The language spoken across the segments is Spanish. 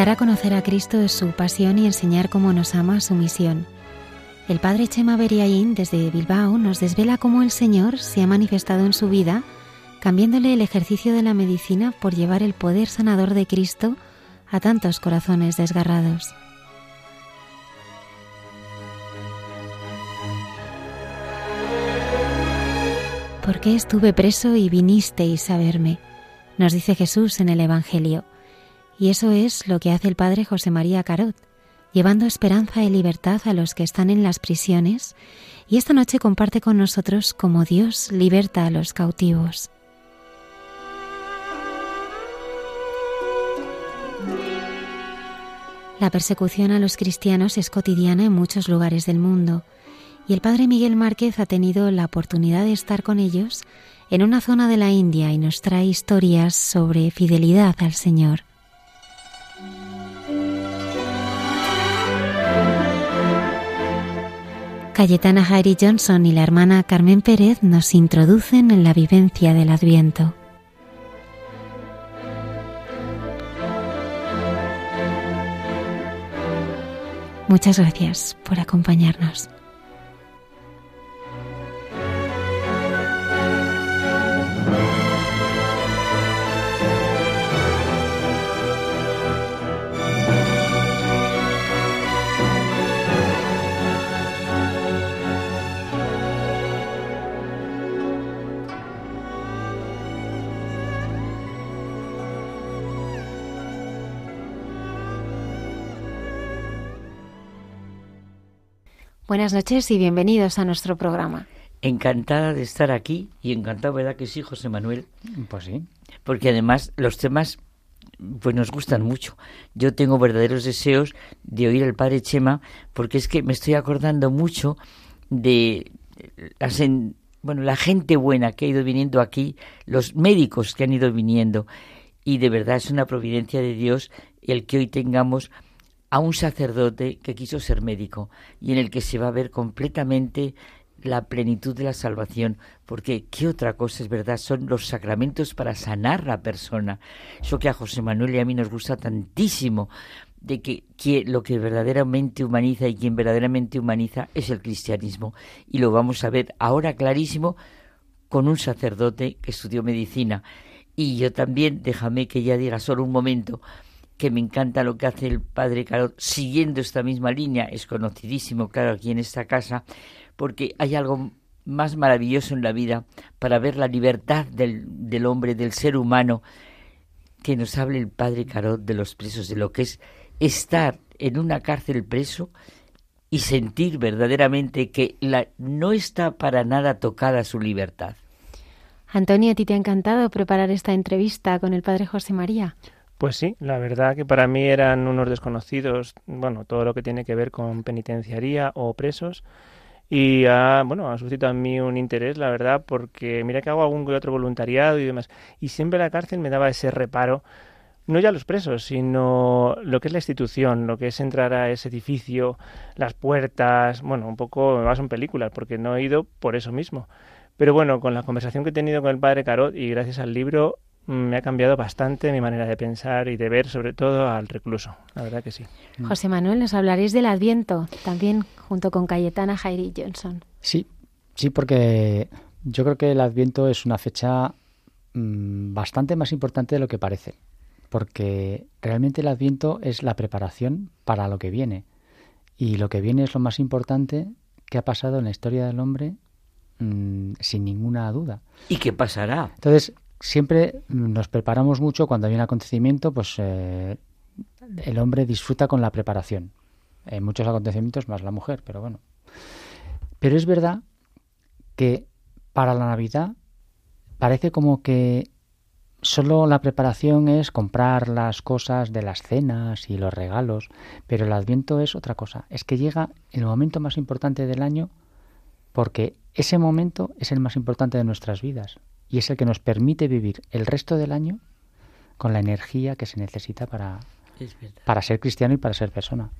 Dar a conocer a Cristo es su pasión y enseñar cómo nos ama su misión. El padre Chema Beriaín desde Bilbao nos desvela cómo el Señor se ha manifestado en su vida, cambiándole el ejercicio de la medicina por llevar el poder sanador de Cristo a tantos corazones desgarrados. ¿Por qué estuve preso y vinisteis a verme? Nos dice Jesús en el Evangelio. Y eso es lo que hace el padre José María Carot, llevando esperanza y libertad a los que están en las prisiones, y esta noche comparte con nosotros cómo Dios liberta a los cautivos. La persecución a los cristianos es cotidiana en muchos lugares del mundo, y el padre Miguel Márquez ha tenido la oportunidad de estar con ellos en una zona de la India y nos trae historias sobre fidelidad al Señor. Cayetana Harry Johnson y la hermana Carmen Pérez nos introducen en la vivencia del Adviento. Muchas gracias por acompañarnos. Buenas noches y bienvenidos a nuestro programa. Encantada de estar aquí y encantado, ¿verdad que sí, José Manuel? Pues sí. Porque además los temas pues nos gustan mucho. Yo tengo verdaderos deseos de oír al padre Chema porque es que me estoy acordando mucho de las bueno, la gente buena que ha ido viniendo aquí, los médicos que han ido viniendo y de verdad es una providencia de Dios el que hoy tengamos a un sacerdote que quiso ser médico y en el que se va a ver completamente la plenitud de la salvación, porque qué otra cosa es verdad, son los sacramentos para sanar la persona. Eso que a José Manuel y a mí nos gusta tantísimo, de que, que, lo que verdaderamente humaniza y quien verdaderamente humaniza es el cristianismo. Y lo vamos a ver ahora clarísimo con un sacerdote que estudió medicina. Y yo también, déjame que ya diga solo un momento, que me encanta lo que hace el padre Carot, siguiendo esta misma línea, es conocidísimo, claro, aquí en esta casa, porque hay algo más maravilloso en la vida para ver la libertad del, del hombre, del ser humano, que nos hable el padre Carot de los presos, de lo que es estar en una cárcel preso y sentir verdaderamente que la, no está para nada tocada su libertad. Antonio, ¿a ti te ha encantado preparar esta entrevista con el padre José María? Pues sí, la verdad que para mí eran unos desconocidos, bueno, todo lo que tiene que ver con penitenciaría o presos. Y ha, bueno, ha suscitado en mí un interés, la verdad, porque mira que hago algún que otro voluntariado y demás. Y siempre la cárcel me daba ese reparo, no ya los presos, sino lo que es la institución, lo que es entrar a ese edificio, las puertas, bueno, un poco me baso en películas, porque no he ido por eso mismo. Pero bueno, con la conversación que he tenido con el padre Carot y gracias al libro, me ha cambiado bastante mi manera de pensar y de ver, sobre todo al recluso. La verdad que sí. Mm. José Manuel, nos hablaréis del Adviento, también junto con Cayetana Jairi Johnson. Sí, sí, porque yo creo que el Adviento es una fecha mmm, bastante más importante de lo que parece, porque realmente el Adviento es la preparación para lo que viene. Y lo que viene es lo más importante que ha pasado en la historia del hombre mmm, sin ninguna duda. ¿Y qué pasará? Entonces, siempre nos preparamos mucho cuando hay un acontecimiento, pues eh, el hombre disfruta con la preparación. En muchos acontecimientos más la mujer, pero bueno. Pero es verdad que para la Navidad parece como que solo la preparación es comprar las cosas de las cenas y los regalos, pero el adviento es otra cosa. Es que llega el momento más importante del año porque ese momento es el más importante de nuestras vidas y es el que nos permite vivir el resto del año con la energía que se necesita para, para ser cristiano y para ser persona.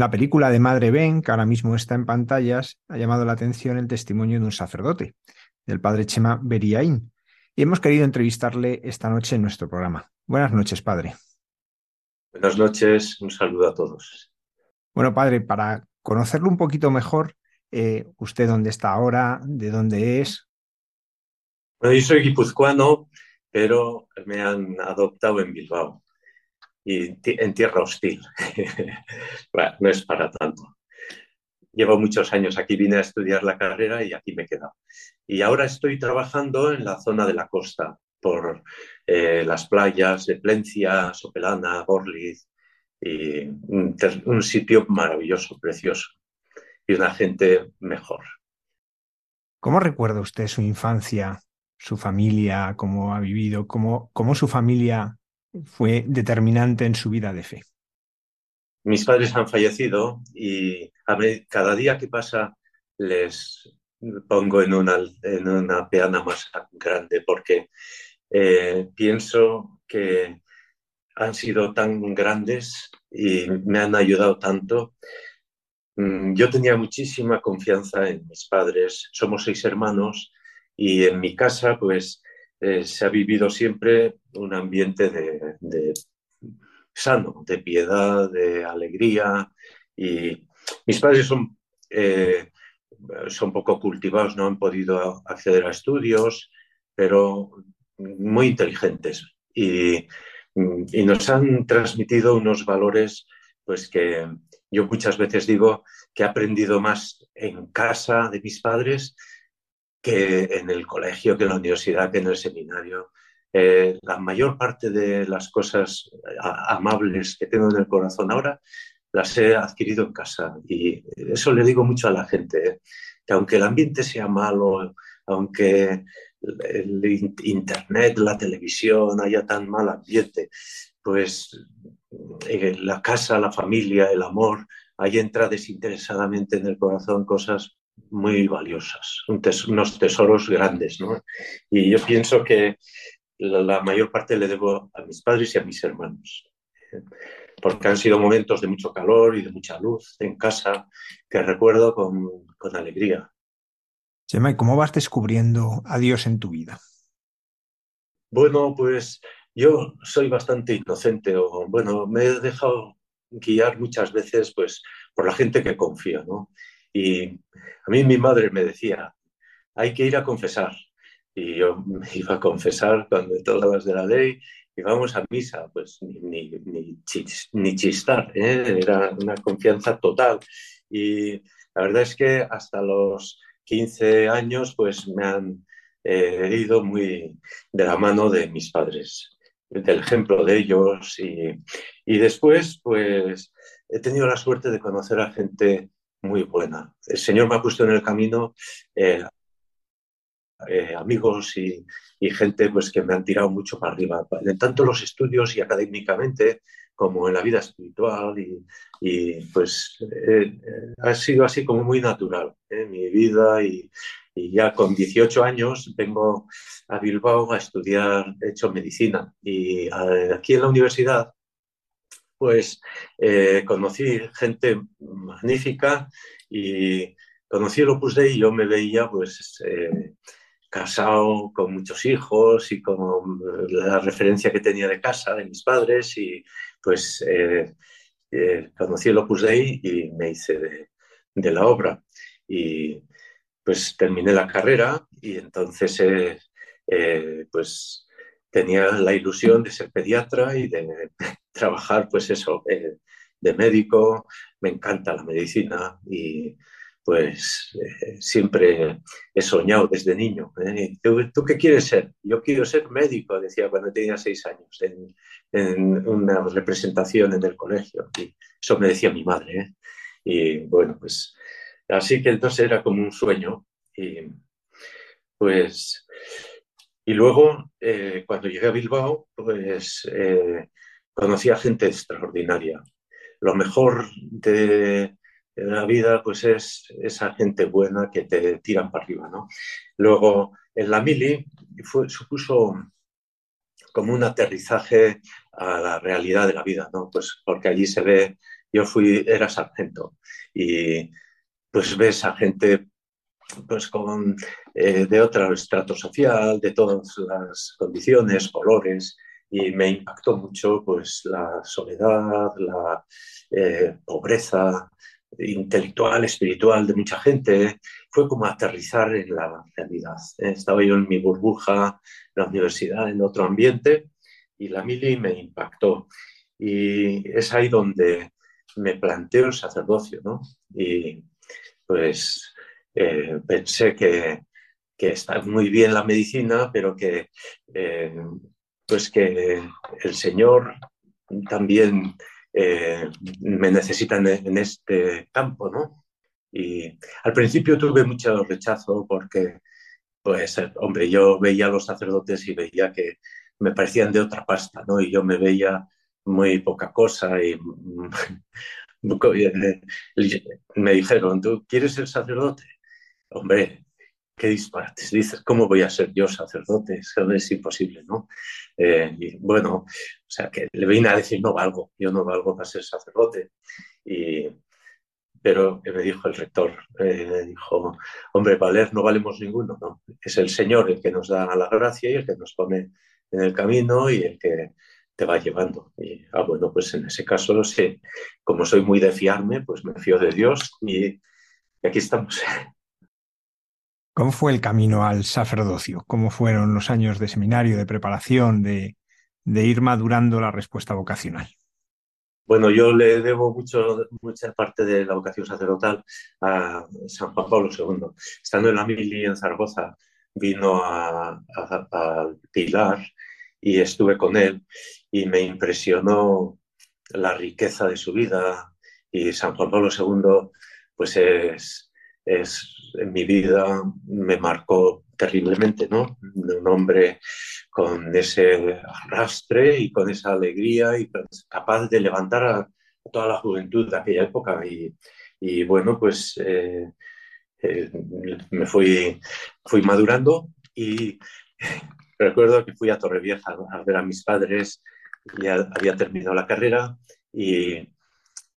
La película de Madre Ben, que ahora mismo está en pantallas, ha llamado la atención el testimonio de un sacerdote, del padre Chema Beriaín, y hemos querido entrevistarle esta noche en nuestro programa. Buenas noches, padre. Buenas noches, un saludo a todos. Bueno, padre, para conocerlo un poquito mejor, eh, ¿usted dónde está ahora? ¿De dónde es? Bueno, yo soy guipuzcoano, pero me han adoptado en Bilbao y en tierra hostil. no es para tanto. Llevo muchos años aquí, vine a estudiar la carrera y aquí me he quedado. Y ahora estoy trabajando en la zona de la costa, por eh, las playas de Plencia, Sopelana, Borliz, y un, un, sitio maravilloso, precioso, y una gente mejor. ¿Cómo recuerda usted su infancia, su familia, cómo ha vivido, cómo, cómo su familia fue determinante en su vida de fe? Mis padres han fallecido y cada día que pasa les pongo en una, en una peana más grande porque eh, pienso que han sido tan grandes y me han ayudado tanto. Mm, yo tenía muchísima confianza en mis padres, somos seis hermanos y en mi casa pues eh, se ha vivido siempre un ambiente de, sano, de piedad, de alegría. Y mis padres son, eh, son poco cultivados, no han podido acceder a estudios, pero muy inteligentes. Y, y nos han transmitido unos valores pues que yo muchas veces digo que he aprendido más en casa de mis padres que en el colegio, que en la universidad, que en el seminario. Eh, la mayor parte de las cosas amables que tengo en el corazón ahora las he adquirido en casa y eso le digo mucho a la gente, ¿eh? que aunque el ambiente sea malo, aunque el internet, la televisión haya tan mal ambiente, pues la casa, la familia, el amor, ahí entra desinteresadamente en el corazón cosas muy valiosas, unos tesoros grandes, ¿no? Y yo pienso que la, mayor parte le debo a mis padres y a mis hermanos, ¿eh? porque han sido momentos de mucho calor y de mucha luz en casa que recuerdo con, con alegría. Gemma, ¿y cómo vas descubriendo a Dios en tu vida? Bueno, pues yo soy bastante inocente, o bueno, me he dejado guiar muchas veces pues por la gente que confía, ¿no? Y a mí mi madre me decía, hay que ir a confesar. Y yo me iba a confesar cuando las de la ley, íbamos a misa, pues ni, ni, chistar, ¿eh? era una confianza total. Y la verdad es que hasta los 15 años, pues me han eh, muy de la mano de mis padres, del ejemplo de ellos. Y, y después, pues he tenido la suerte de conocer a gente muy buena. El Señor me ha puesto en el camino eh, eh, amigos y, gente pues, que me han tirado mucho para arriba, tanto los estudios y académicamente como en la vida espiritual y, pues eh, ha sido así como muy natural en mi vida y, ya con 18 años vengo a Bilbao a estudiar, he hecho medicina y aquí en la universidad pues eh, conocí gente magnífica y conocí el Opus Dei y yo me veía pues eh, casado con muchos hijos y con la referencia que tenía de casa de mis padres y pues eh, conocí el Opus Dei y me hice de, de, la obra y pues terminé la carrera y entonces pues tenía la ilusión de ser pediatra y de trabajar, pues eso, eh, de médico. Me encanta la medicina y pues eh, siempre he soñado desde niño. ¿eh? ¿Tú, qué quieres ser? Yo quiero ser médico, decía cuando tenía seis años, en, una representación en el colegio. Y eso me decía mi madre. Y bueno, pues así que entonces era como un sueño. Y pues y luego, eh, cuando llegué a Bilbao, pues eh, conocí a gente extraordinaria. Lo mejor de, la vida, pues es esa gente buena que te tiran para arriba, ¿no? Luego, en la mili supuso como un aterrizaje a la realidad de la vida, ¿no? Pues porque allí se ve, yo fui, era sargento y pues ves a gente pues con, eh, de otro estrato social, de todas las condiciones, colores, y me impactó mucho pues la soledad, la eh, pobreza intelectual, espiritual de mucha gente. Fue como aterrizar en la realidad. ¿eh? Estaba yo en mi burbuja, en la universidad, en otro ambiente, y la mili me impactó. Y es ahí donde me planteo el sacerdocio, ¿no? Y pues eh, pensé que, está muy bien la medicina, pero que, eh, pues que el Señor también eh, me necesita en, este campo, ¿no? Y al principio tuve mucho rechazo porque, pues, hombre, yo veía a los sacerdotes y veía que me parecían de otra pasta, ¿no? Y yo me veía muy poca cosa y me dijeron, ¿tú quieres ser sacerdote? hombre, qué disparates. Dices, ¿cómo voy a ser yo sacerdote? Es imposible, ¿no? Eh, y bueno, o sea, que le vine a decir, no valgo, yo no valgo para ser sacerdote. Y, pero me dijo el rector, eh, dijo, hombre, valer no valemos ninguno, ¿no? Es el Señor el que nos da la gracia y el que nos pone en el camino y el que te va llevando. Y, ah, bueno, pues en ese caso, sí, como soy muy de fiarme, pues me fío de Dios y aquí estamos. ¿Cómo fue el camino al sacerdocio? ¿Cómo fueron los años de seminario, de preparación, de, ir madurando la respuesta vocacional? Bueno, yo le debo mucho, mucha parte de la vocación sacerdotal a San Juan Pablo II. Estando en la mili en Zaragoza, vino a, Pilar y estuve con él y me impresionó la riqueza de su vida y San Juan Pablo II pues es, es en mi vida me marcó terriblemente, ¿no? Un hombre con ese arrastre y con esa alegría y capaz de levantar a, toda la juventud de aquella época. Y, bueno, pues eh, eh, me fui, fui madurando y recuerdo que fui a Torrevieja a ver a mis padres, ya había terminado la carrera y,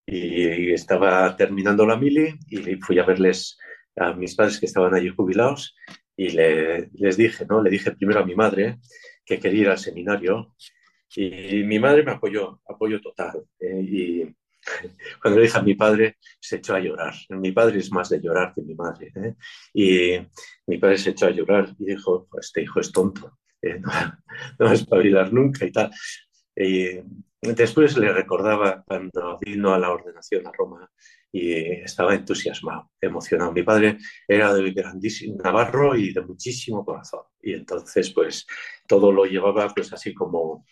y estaba terminando la mili y fui a verles a mis padres que estaban allí jubilados y les dije, ¿no? Le dije primero a mi madre que quería ir al seminario y mi madre me apoyó, apoyo total. ¿eh? y cuando le dije a mi padre, se echó a llorar. Mi padre es más de llorar que mi madre. ¿eh? Y mi padre se echó a llorar y dijo, pues este hijo es tonto, ¿eh? no, no, va a espabilar nunca y tal. Y después le recordaba cuando vino a la ordenación a Roma y estaba entusiasmado, emocionado. Mi padre era de grandísimo navarro y de muchísimo corazón y entonces pues todo lo llevaba pues así como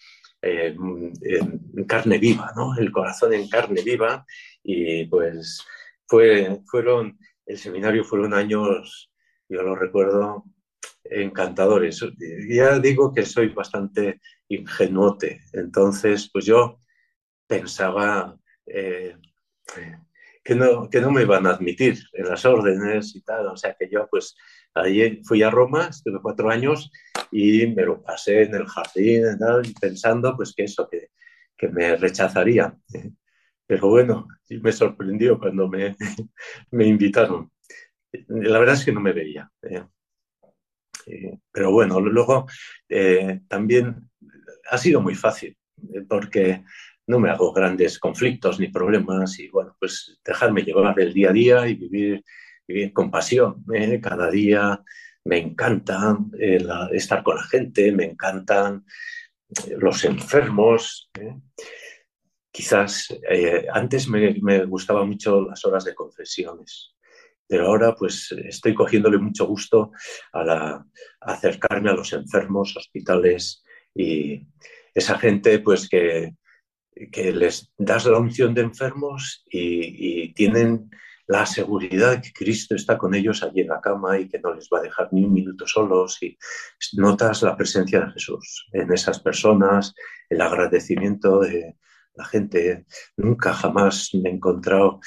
eh, en carne viva, ¿no? El corazón en carne viva y pues fue, fueron, el seminario fueron años, yo lo recuerdo, encantadores. Ya digo que soy bastante ingenuote, entonces pues yo pensaba... Eh, que no, que no me iban a admitir en las órdenes y tal. O sea que yo pues ahí fui a Roma, estuve cuatro años y me lo pasé en el jardín y tal, pensando pues que eso, que, que me rechazaría. Pero bueno, me sorprendió cuando me, me invitaron. La verdad es que no me veía. ¿eh? Eh, pero bueno, luego eh, también ha sido muy fácil, porque no me hago grandes conflictos ni problemas y bueno, pues dejarme llevar el día a día y vivir, con pasión. ¿eh? Cada día me encanta estar con la gente, me encantan los enfermos. Quizás antes me, me gustaban mucho las horas de confesiones pero ahora pues estoy cogiéndole mucho gusto a, acercarme a los enfermos, hospitales y esa gente pues que, que les das la unción de enfermos y, tienen la seguridad que Cristo está con ellos allí en la cama y que no les va a dejar ni un minuto solos y notas la presencia de Jesús en esas personas, el agradecimiento de la gente. Nunca jamás me he encontrado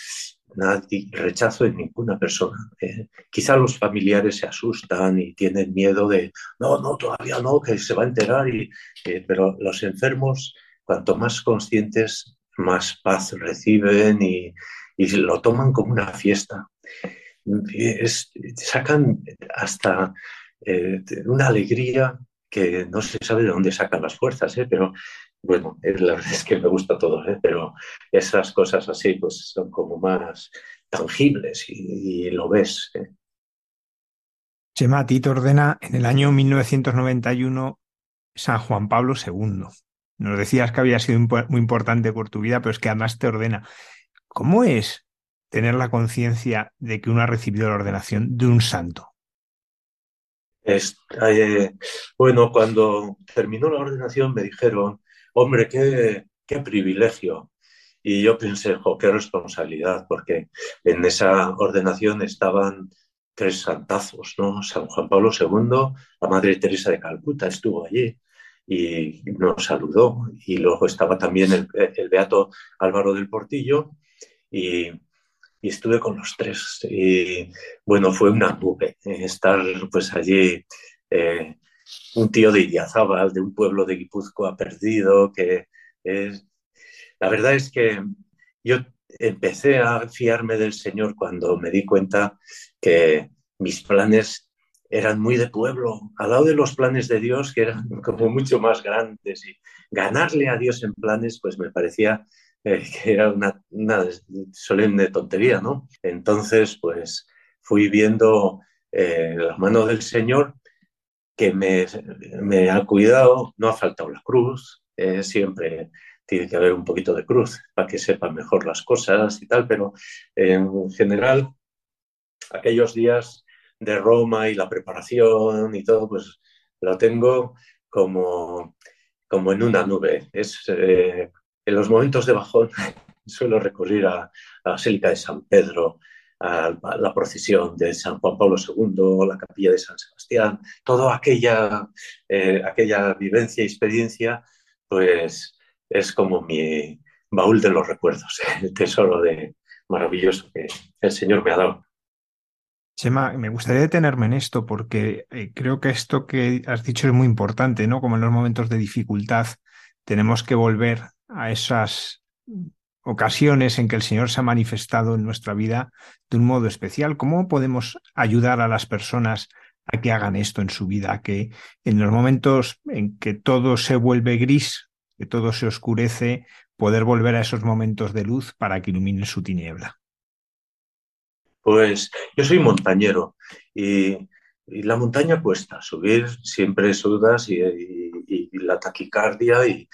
nadie, rechazo en ninguna persona. Eh, quizá los familiares se asustan y tienen miedo de, no, no, todavía no, que se va a enterar, y, eh, pero los enfermos, cuanto más conscientes, más paz reciben y, y lo toman como una fiesta. Es, sacan hasta eh, una alegría que no se sabe de dónde sacan las fuerzas, pero bueno, la verdad es que me gusta todo, ¿eh? pero esas cosas así pues son como más tangibles y, lo ves. ¿eh? Chema, a ti te ordena en el año 1991 San Juan Pablo II. Nos decías que había sido muy importante por tu vida, pero es que además te ordena. ¿Cómo es tener la conciencia de que uno ha recibido la ordenación de un santo? Es, eh, bueno, cuando terminó la ordenación me dijeron hombre, qué, qué privilegio. Y yo pensé, qué responsabilidad, porque en esa ordenación estaban tres santazos, ¿no? San Juan Pablo II, la Madre Teresa de Calcuta estuvo allí y nos saludó. Y luego estaba también el, Beato Álvaro del Portillo y, estuve con los tres. Y bueno, fue una nube estar pues allí eh, un tío de Idiazábal, de un pueblo de Guipúzcoa perdido, que es... La verdad es que yo empecé a fiarme del Señor cuando me di cuenta que mis planes eran muy de pueblo, al lado de los planes de Dios, que eran como mucho más grandes. Y ganarle a Dios en planes, pues me parecía eh, que era una, solemne tontería, ¿no? Entonces, pues fui viendo eh, la mano del Señor que me, ha cuidado, no ha faltado la cruz, eh, siempre tiene que haber un poquito de cruz para que sepan mejor las cosas y tal, pero en general aquellos días de Roma y la preparación y todo, pues lo tengo como, como en una nube. Es, eh, en los momentos de bajón suelo recurrir a, a la Basílica de San Pedro, la procesión de San Juan Pablo II, la capilla de San Sebastián, toda aquella, eh, aquella vivencia y experiencia, pues es como mi baúl de los recuerdos, el tesoro de maravilloso que el Señor me ha dado. Chema, me gustaría detenerme en esto porque eh, creo que esto que has dicho es muy importante, ¿no? Como en los momentos de dificultad tenemos que volver a esas ocasiones en que el Señor se ha manifestado en nuestra vida de un modo especial. ¿Cómo podemos ayudar a las personas a que hagan esto en su vida? Que en los momentos en que todo se vuelve gris, que todo se oscurece, poder volver a esos momentos de luz para que ilumine su tiniebla. Pues yo soy montañero y, la montaña cuesta, subir siempre sudas y, y, la taquicardia y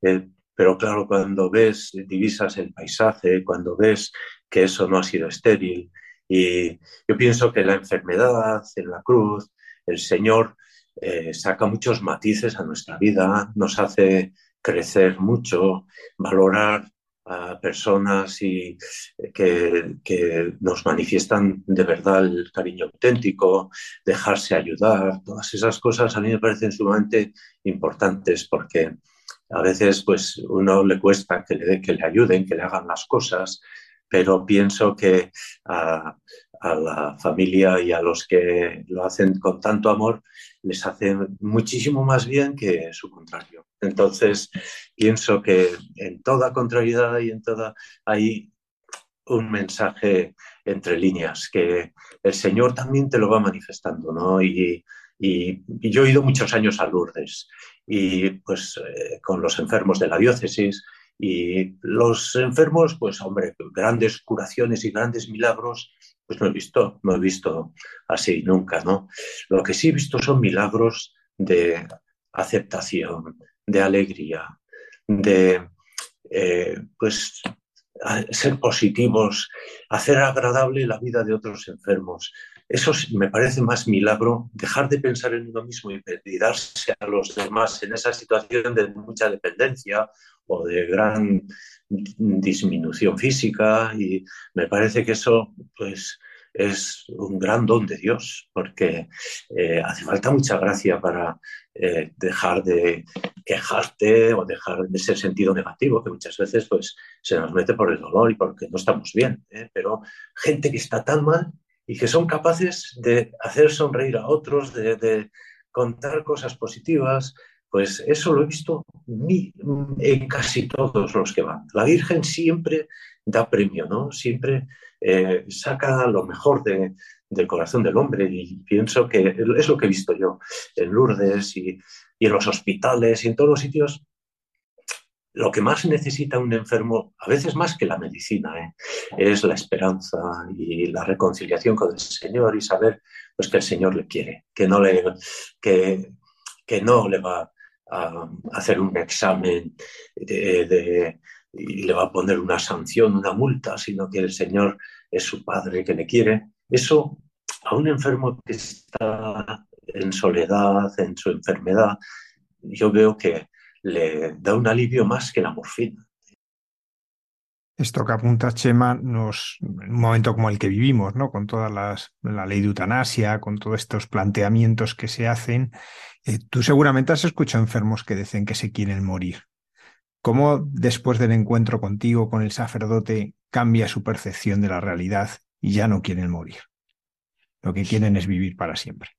el pero claro, cuando ves, divisas el paisaje, cuando ves que eso no ha sido estéril, y yo pienso que la enfermedad en la cruz, el Señor eh, saca muchos matices a nuestra vida, nos hace crecer mucho, valorar a personas y, eh, que, que, nos manifiestan de verdad el cariño auténtico, dejarse ayudar, todas esas cosas a mí me parecen sumamente importantes porque a veces, pues, uno le cuesta que le, que le ayuden, que le hagan las cosas, pero pienso que a, la familia y a los que lo hacen con tanto amor les hace muchísimo más bien que su contrario. Entonces, pienso que en toda contrariedad y en toda hay un mensaje entre líneas que el Señor también te lo va manifestando, ¿no? Y, y, yo he ido muchos años a Lourdes y pues eh, con los enfermos de la diócesis y los enfermos, pues hombre, grandes curaciones y grandes milagros pues no he visto, no he visto así nunca, ¿no? Lo que sí he visto son milagros de aceptación, de alegría, de eh, pues ser positivos, hacer agradable la vida de otros enfermos. Eso me parece más milagro, dejar de pensar en uno mismo y, darse a los demás en esa situación de mucha dependencia o de gran disminución física y me parece que eso pues es un gran don de Dios porque eh, hace falta mucha gracia para eh, dejar de quejarte o dejar de ese sentido negativo que muchas veces pues se nos mete por el dolor y porque no estamos bien ¿eh? pero gente que está tan mal y que son capaces de hacer sonreír a otros de, contar cosas positivas pues eso lo he visto en casi todos los que van. La Virgen siempre da premio, ¿no? Siempre eh, saca lo mejor del corazón del hombre y pienso que es lo que he visto yo en Lourdes y, en los hospitales y en todos los sitios. Lo que más necesita un enfermo, a veces más que la medicina, ¿eh? es la esperanza y la reconciliación con el Señor y saber pues, que el Señor le quiere, que no le, que, que no le va a hacer un examen y le va a poner una sanción, una multa, sino que el Señor es su Padre que le quiere. Eso a un enfermo que está en soledad, en su enfermedad, yo veo que le da un alivio más que la morfina. Esto que apunta Chema nos, en un momento como el que vivimos, ¿no? Con toda la ley de eutanasia, con todos estos planteamientos que se hacen, eh, tú seguramente has escuchado enfermos que dicen que se quieren morir. ¿Cómo después del encuentro contigo, con el sacerdote, cambia su percepción de la realidad y ya no quieren morir? Lo que quieren es vivir para siempre.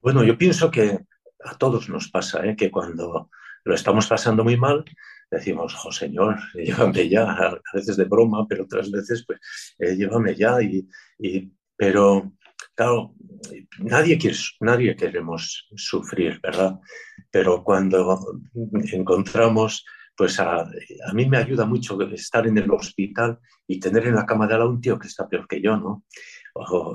Bueno, yo pienso que a todos nos pasa, ¿eh? que cuando lo estamos pasando muy mal, decimos, oh Señor, llévame ya, a veces de broma, pero otras veces, pues, eh, llévame ya. Y, pero Claro, nadie, quiere, nadie queremos sufrir, ¿verdad? Pero cuando encontramos, pues a, mí me ayuda mucho estar en el hospital y tener en la cama de al un tío que está peor que yo, ¿no?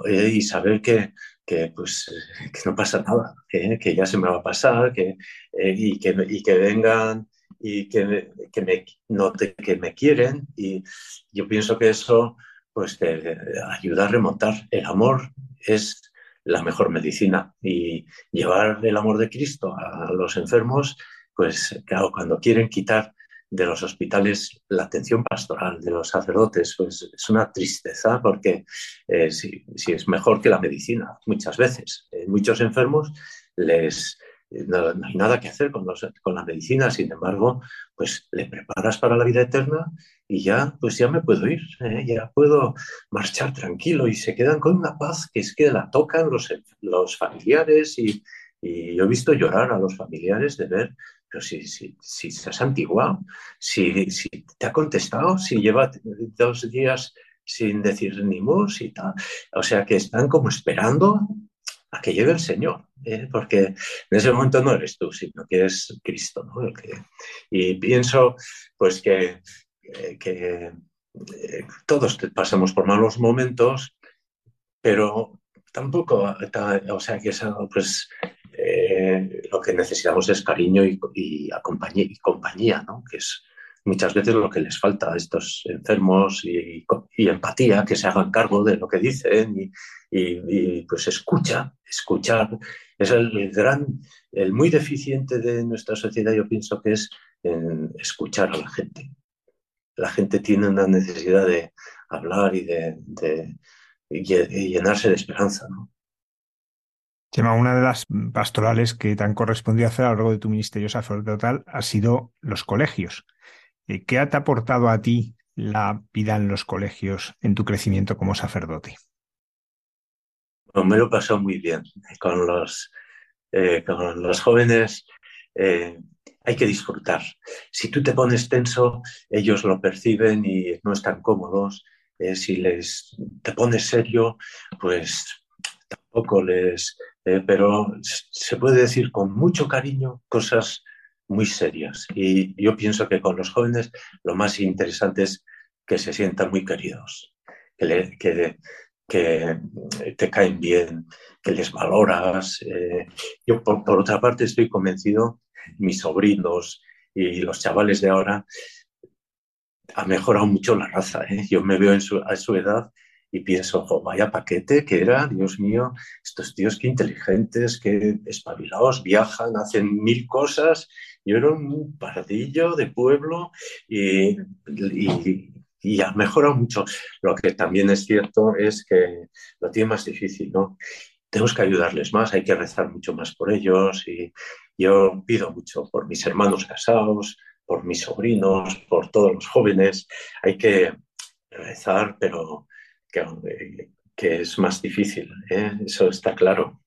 Eh, y saber que, que, pues, que no pasa nada, que ya se me va a pasar que, eh, y, que, y que vengan y que, que me note que me quieren. Y yo pienso que eso pues te ayuda a remontar. El amor es la mejor medicina y llevar el amor de Cristo a los enfermos, pues claro, cuando quieren quitar de los hospitales la atención pastoral de los sacerdotes, pues es una tristeza porque eh, si, es mejor que la medicina, muchas veces. muchos enfermos les, no, hay nada que hacer con, con, la medicina, sin embargo, pues le preparas para la vida eterna y ya, pues ya me puedo ir, ¿eh? ya puedo marchar tranquilo y se quedan con una paz que es que la tocan los, los familiares y, y yo he visto llorar a los familiares de ver, pero si, si, si has antiguado, si, si te ha contestado, si lleva dos días sin decir ni mus y tal, o sea que están como esperando a que llegue el Señor, ¿eh? porque en ese momento no eres tú, sino que es Cristo. y pienso pues que, que eh, todos pasamos por malos momentos, pero tampoco, o sea, que pues, eh, lo que necesitamos es cariño y, compañía, que es muchas veces lo que les falta a estos enfermos y, empatía, que se hagan cargo de lo que dicen y, pues escucha, escuchar. Es el, gran, el muy deficiente de nuestra sociedad, yo pienso que es escuchar a la gente. La gente tiene una necesidad de hablar y de, llenarse de esperanza. Una de las pastorales que te han correspondido hacer a lo largo de tu ministerio sacerdotal ha sido los colegios. Eh, ¿Qué te ha aportado a ti la vida en los colegios en tu crecimiento como sacerdote? me lo pasado muy bien con los, eh, con los jóvenes. Eh, hay que disfrutar. Si tú te pones tenso, ellos lo perciben y no están cómodos. si les te pones serio, pues tampoco les. Pero se puede decir con mucho cariño cosas muy serias. Y yo pienso que con los jóvenes lo más interesante es que se sientan muy queridos. que, que, que te caen bien, que les valoras. Eh, yo, por, por, otra parte, estoy convencido, mis sobrinos y los chavales de ahora ha mejorado mucho la raza. ¿eh? Yo me veo en su, a su edad y pienso, vaya paquete que era, Dios mío, estos tíos qué inteligentes, qué espabilados, viajan, hacen mil cosas. Yo era un pardillo de pueblo y, y, y ha mejorado mucho. Lo que también es cierto es que lo tiene más difícil, ¿no? Tenemos que ayudarles más, hay que rezar mucho más por ellos y yo pido mucho por mis hermanos casados, por mis sobrinos, por todos los jóvenes. Hay que rezar, pero que, que es más difícil, ¿eh? eso está claro.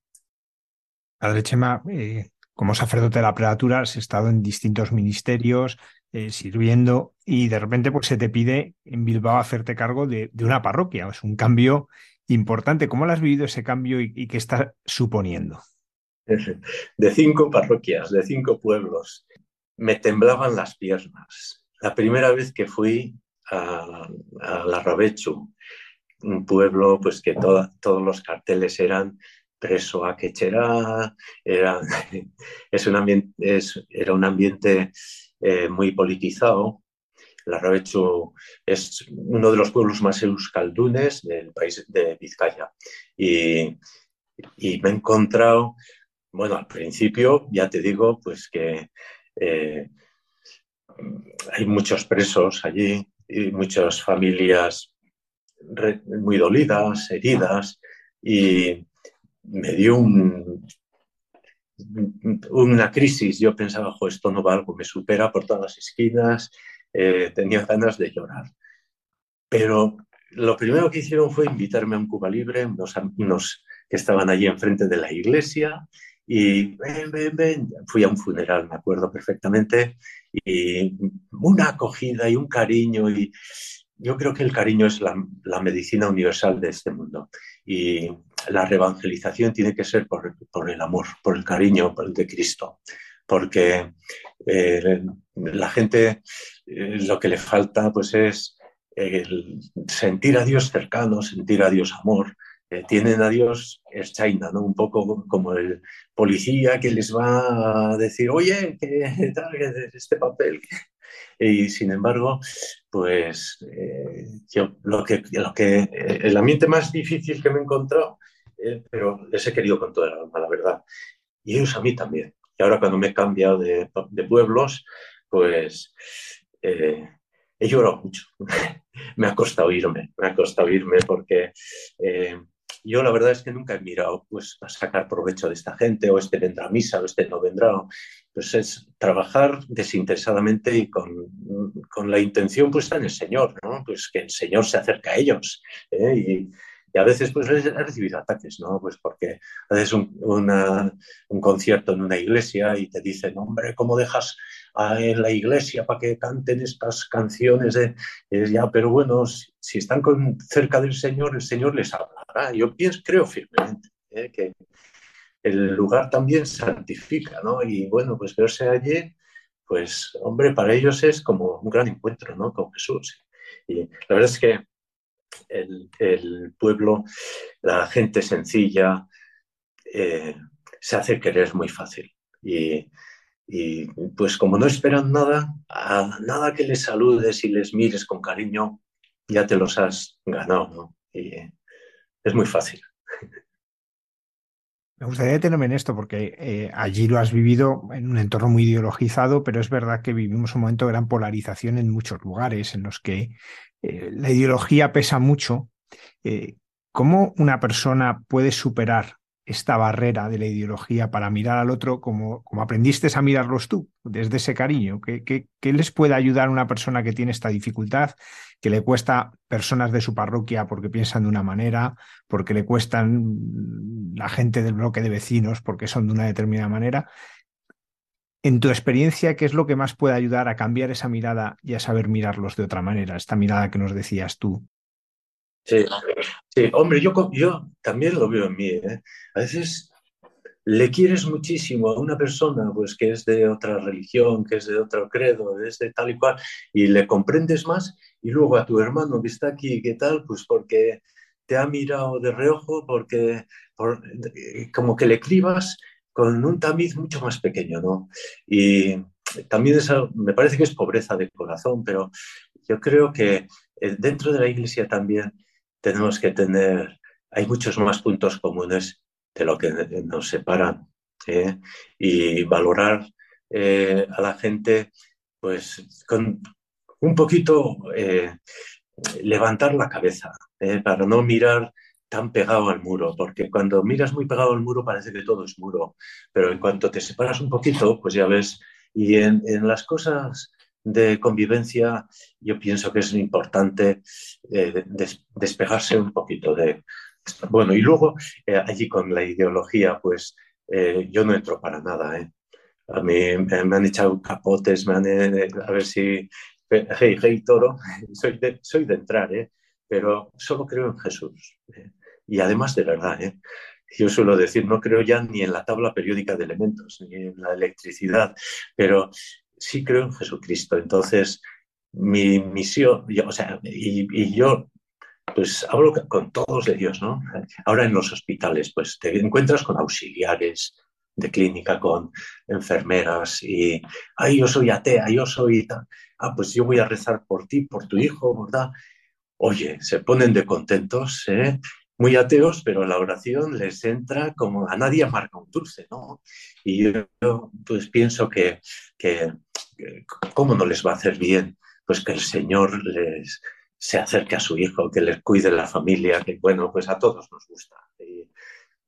Padre Chema, eh, como sacerdote de la prelatura, has estado en distintos ministerios, eh, sirviendo, y de repente pues, se te pide en Bilbao hacerte cargo de, de, una parroquia. Es un cambio importante. ¿Cómo lo has vivido ese cambio y, y qué está suponiendo? De cinco parroquias, de cinco pueblos. Me temblaban las piernas. La primera vez que fui a, a la Rabechu, un pueblo pues que todos los carteles eran preso a Quechera, era, es un ambiente, es, era un ambiente eh, muy politizado. La Rabechu es uno de los pueblos más euskaldunes del país de Vizcaya. Y, y me he encontrado, bueno, al principio, ya te digo, pues que eh, hay muchos presos allí y muchas familias muy dolidas, heridas, y me dio un, una crisis. Yo pensaba, jo, esto no va algo, me supera por todas las esquinas, eh, tenía ganas de llorar. Pero lo primero que hicieron fue invitarme a un Cuba Libre, unos, unos que estaban allí enfrente de la iglesia, y ven, ven, ven. Fui a un funeral, me acuerdo perfectamente, y una acogida y un cariño, y yo creo que el cariño es la, la, medicina universal de este mundo y la revangelización tiene que ser por, por el amor, por el cariño por el de Cristo, porque eh, la gente eh, lo que le falta pues es el sentir a Dios cercano, sentir a Dios amor. Eh, tienen a Dios es China, ¿no? Un poco como el policía que les va a decir, oye, que tal, este papel, y sin embargo, pues eh, yo lo que, lo que, eh, el ambiente más difícil que me he encontrado, eh, pero les he querido con toda el alma, la verdad. Y ellos a mí también. Y ahora cuando me he cambiado de, de pueblos, pues he llorado mucho. me ha costado irme, me ha costado irme porque yo la verdad es que nunca he mirado pues a sacar provecho de esta gente, o este vendrá a misa, o este no vendrá. Pues es trabajar desinteresadamente y con, con la intención puesta en el Señor, ¿no? Pues que el Señor se acerca a ellos. ¿eh? Y, a veces pues he recibido ataques, ¿no? Pues porque haces un, un concierto en una iglesia y te dicen, hombre, ¿cómo dejas en la iglesia para que canten estas canciones de ya, pero bueno, si, si están con, cerca del Señor, el Señor les hablará. Yo pienso, creo firmemente ¿eh? que el lugar también santifica, ¿no? Y bueno, pues verse allí, pues hombre, para ellos es como un gran encuentro, ¿no? Con Jesús. Y la verdad es que el, el pueblo, la gente sencilla, eh, se hace querer muy fácil. Y, y pues como no esperan nada, a nada que les saludes y les mires con cariño, ya te los has ganado, ¿no? Y es muy fácil. Me gustaría detenerme en esto porque eh, allí lo has vivido en un entorno muy ideologizado, pero es verdad que vivimos un momento de gran polarización en muchos lugares en los que eh, la ideología pesa mucho. Eh, ¿Cómo una persona puede superar esta barrera de la ideología para mirar al otro como, como aprendiste a mirarlos tú, desde ese cariño? ¿Qué, qué, qué les puede ayudar a una persona que tiene esta dificultad, que le cuesta personas de su parroquia porque piensan de una manera, porque le cuestan la gente del bloque de vecinos porque son de una determinada manera? En tu experiencia, ¿qué es lo que más puede ayudar a cambiar esa mirada y a saber mirarlos de otra manera? Esta mirada que nos decías tú. Sí, sí, hombre, yo, yo también lo veo en mí. ¿eh? A veces le quieres muchísimo a una persona pues que es de otra religión, que es de otro credo, es de tal y cual, y le comprendes más, y luego a tu hermano que está aquí, ¿qué tal? Pues porque te ha mirado de reojo, porque como que le cribas con un tamiz mucho más pequeño, ¿no? Y también me parece que es pobreza de corazón, pero yo creo que eh, dentro de la iglesia también tenemos que tener, hay muchos más puntos comunes de lo que nos separan ¿eh? y valorar eh, a la gente pues con un poquito levantar la cabeza para no mirar tan pegado al muro, porque cuando miras muy pegado al muro parece que todo es muro, pero en cuanto te separas un poquito, pues ya ves, y en, las cosas de convivencia yo pienso que es importante eh, despegarse un poquito de... Bueno, y luego eh, allí con la ideología, pues eh, yo no entro para nada. A mí me, han echado capotes, me han, a ver si... Hey, hey, toro, soy de, soy de entrar, pero solo creo en Jesús y además de verdad, ¿eh? yo suelo decir, no creo ya ni en la tabla periódica de elementos, ni en la electricidad, pero sí creo en Jesucristo. Entonces, mi misión, y, yo pues hablo con todos de Dios, ¿no? Ahora en los hospitales, pues te encuentras con auxiliares de clínica, con enfermeras y, ay, yo soy atea, yo soy. Ah, pues yo voy a rezar por ti, por tu hijo, ¿verdad? Oye, se ponen de contentos, ¿eh? muy ateos, pero la oración les entra como a nadie marca un dulce, ¿no? Y yo pues pienso que, que, ¿cómo no les va a hacer bien? Pues que el Señor les se acerque a su hijo, que les cuide la familia, que bueno, pues a todos nos gusta.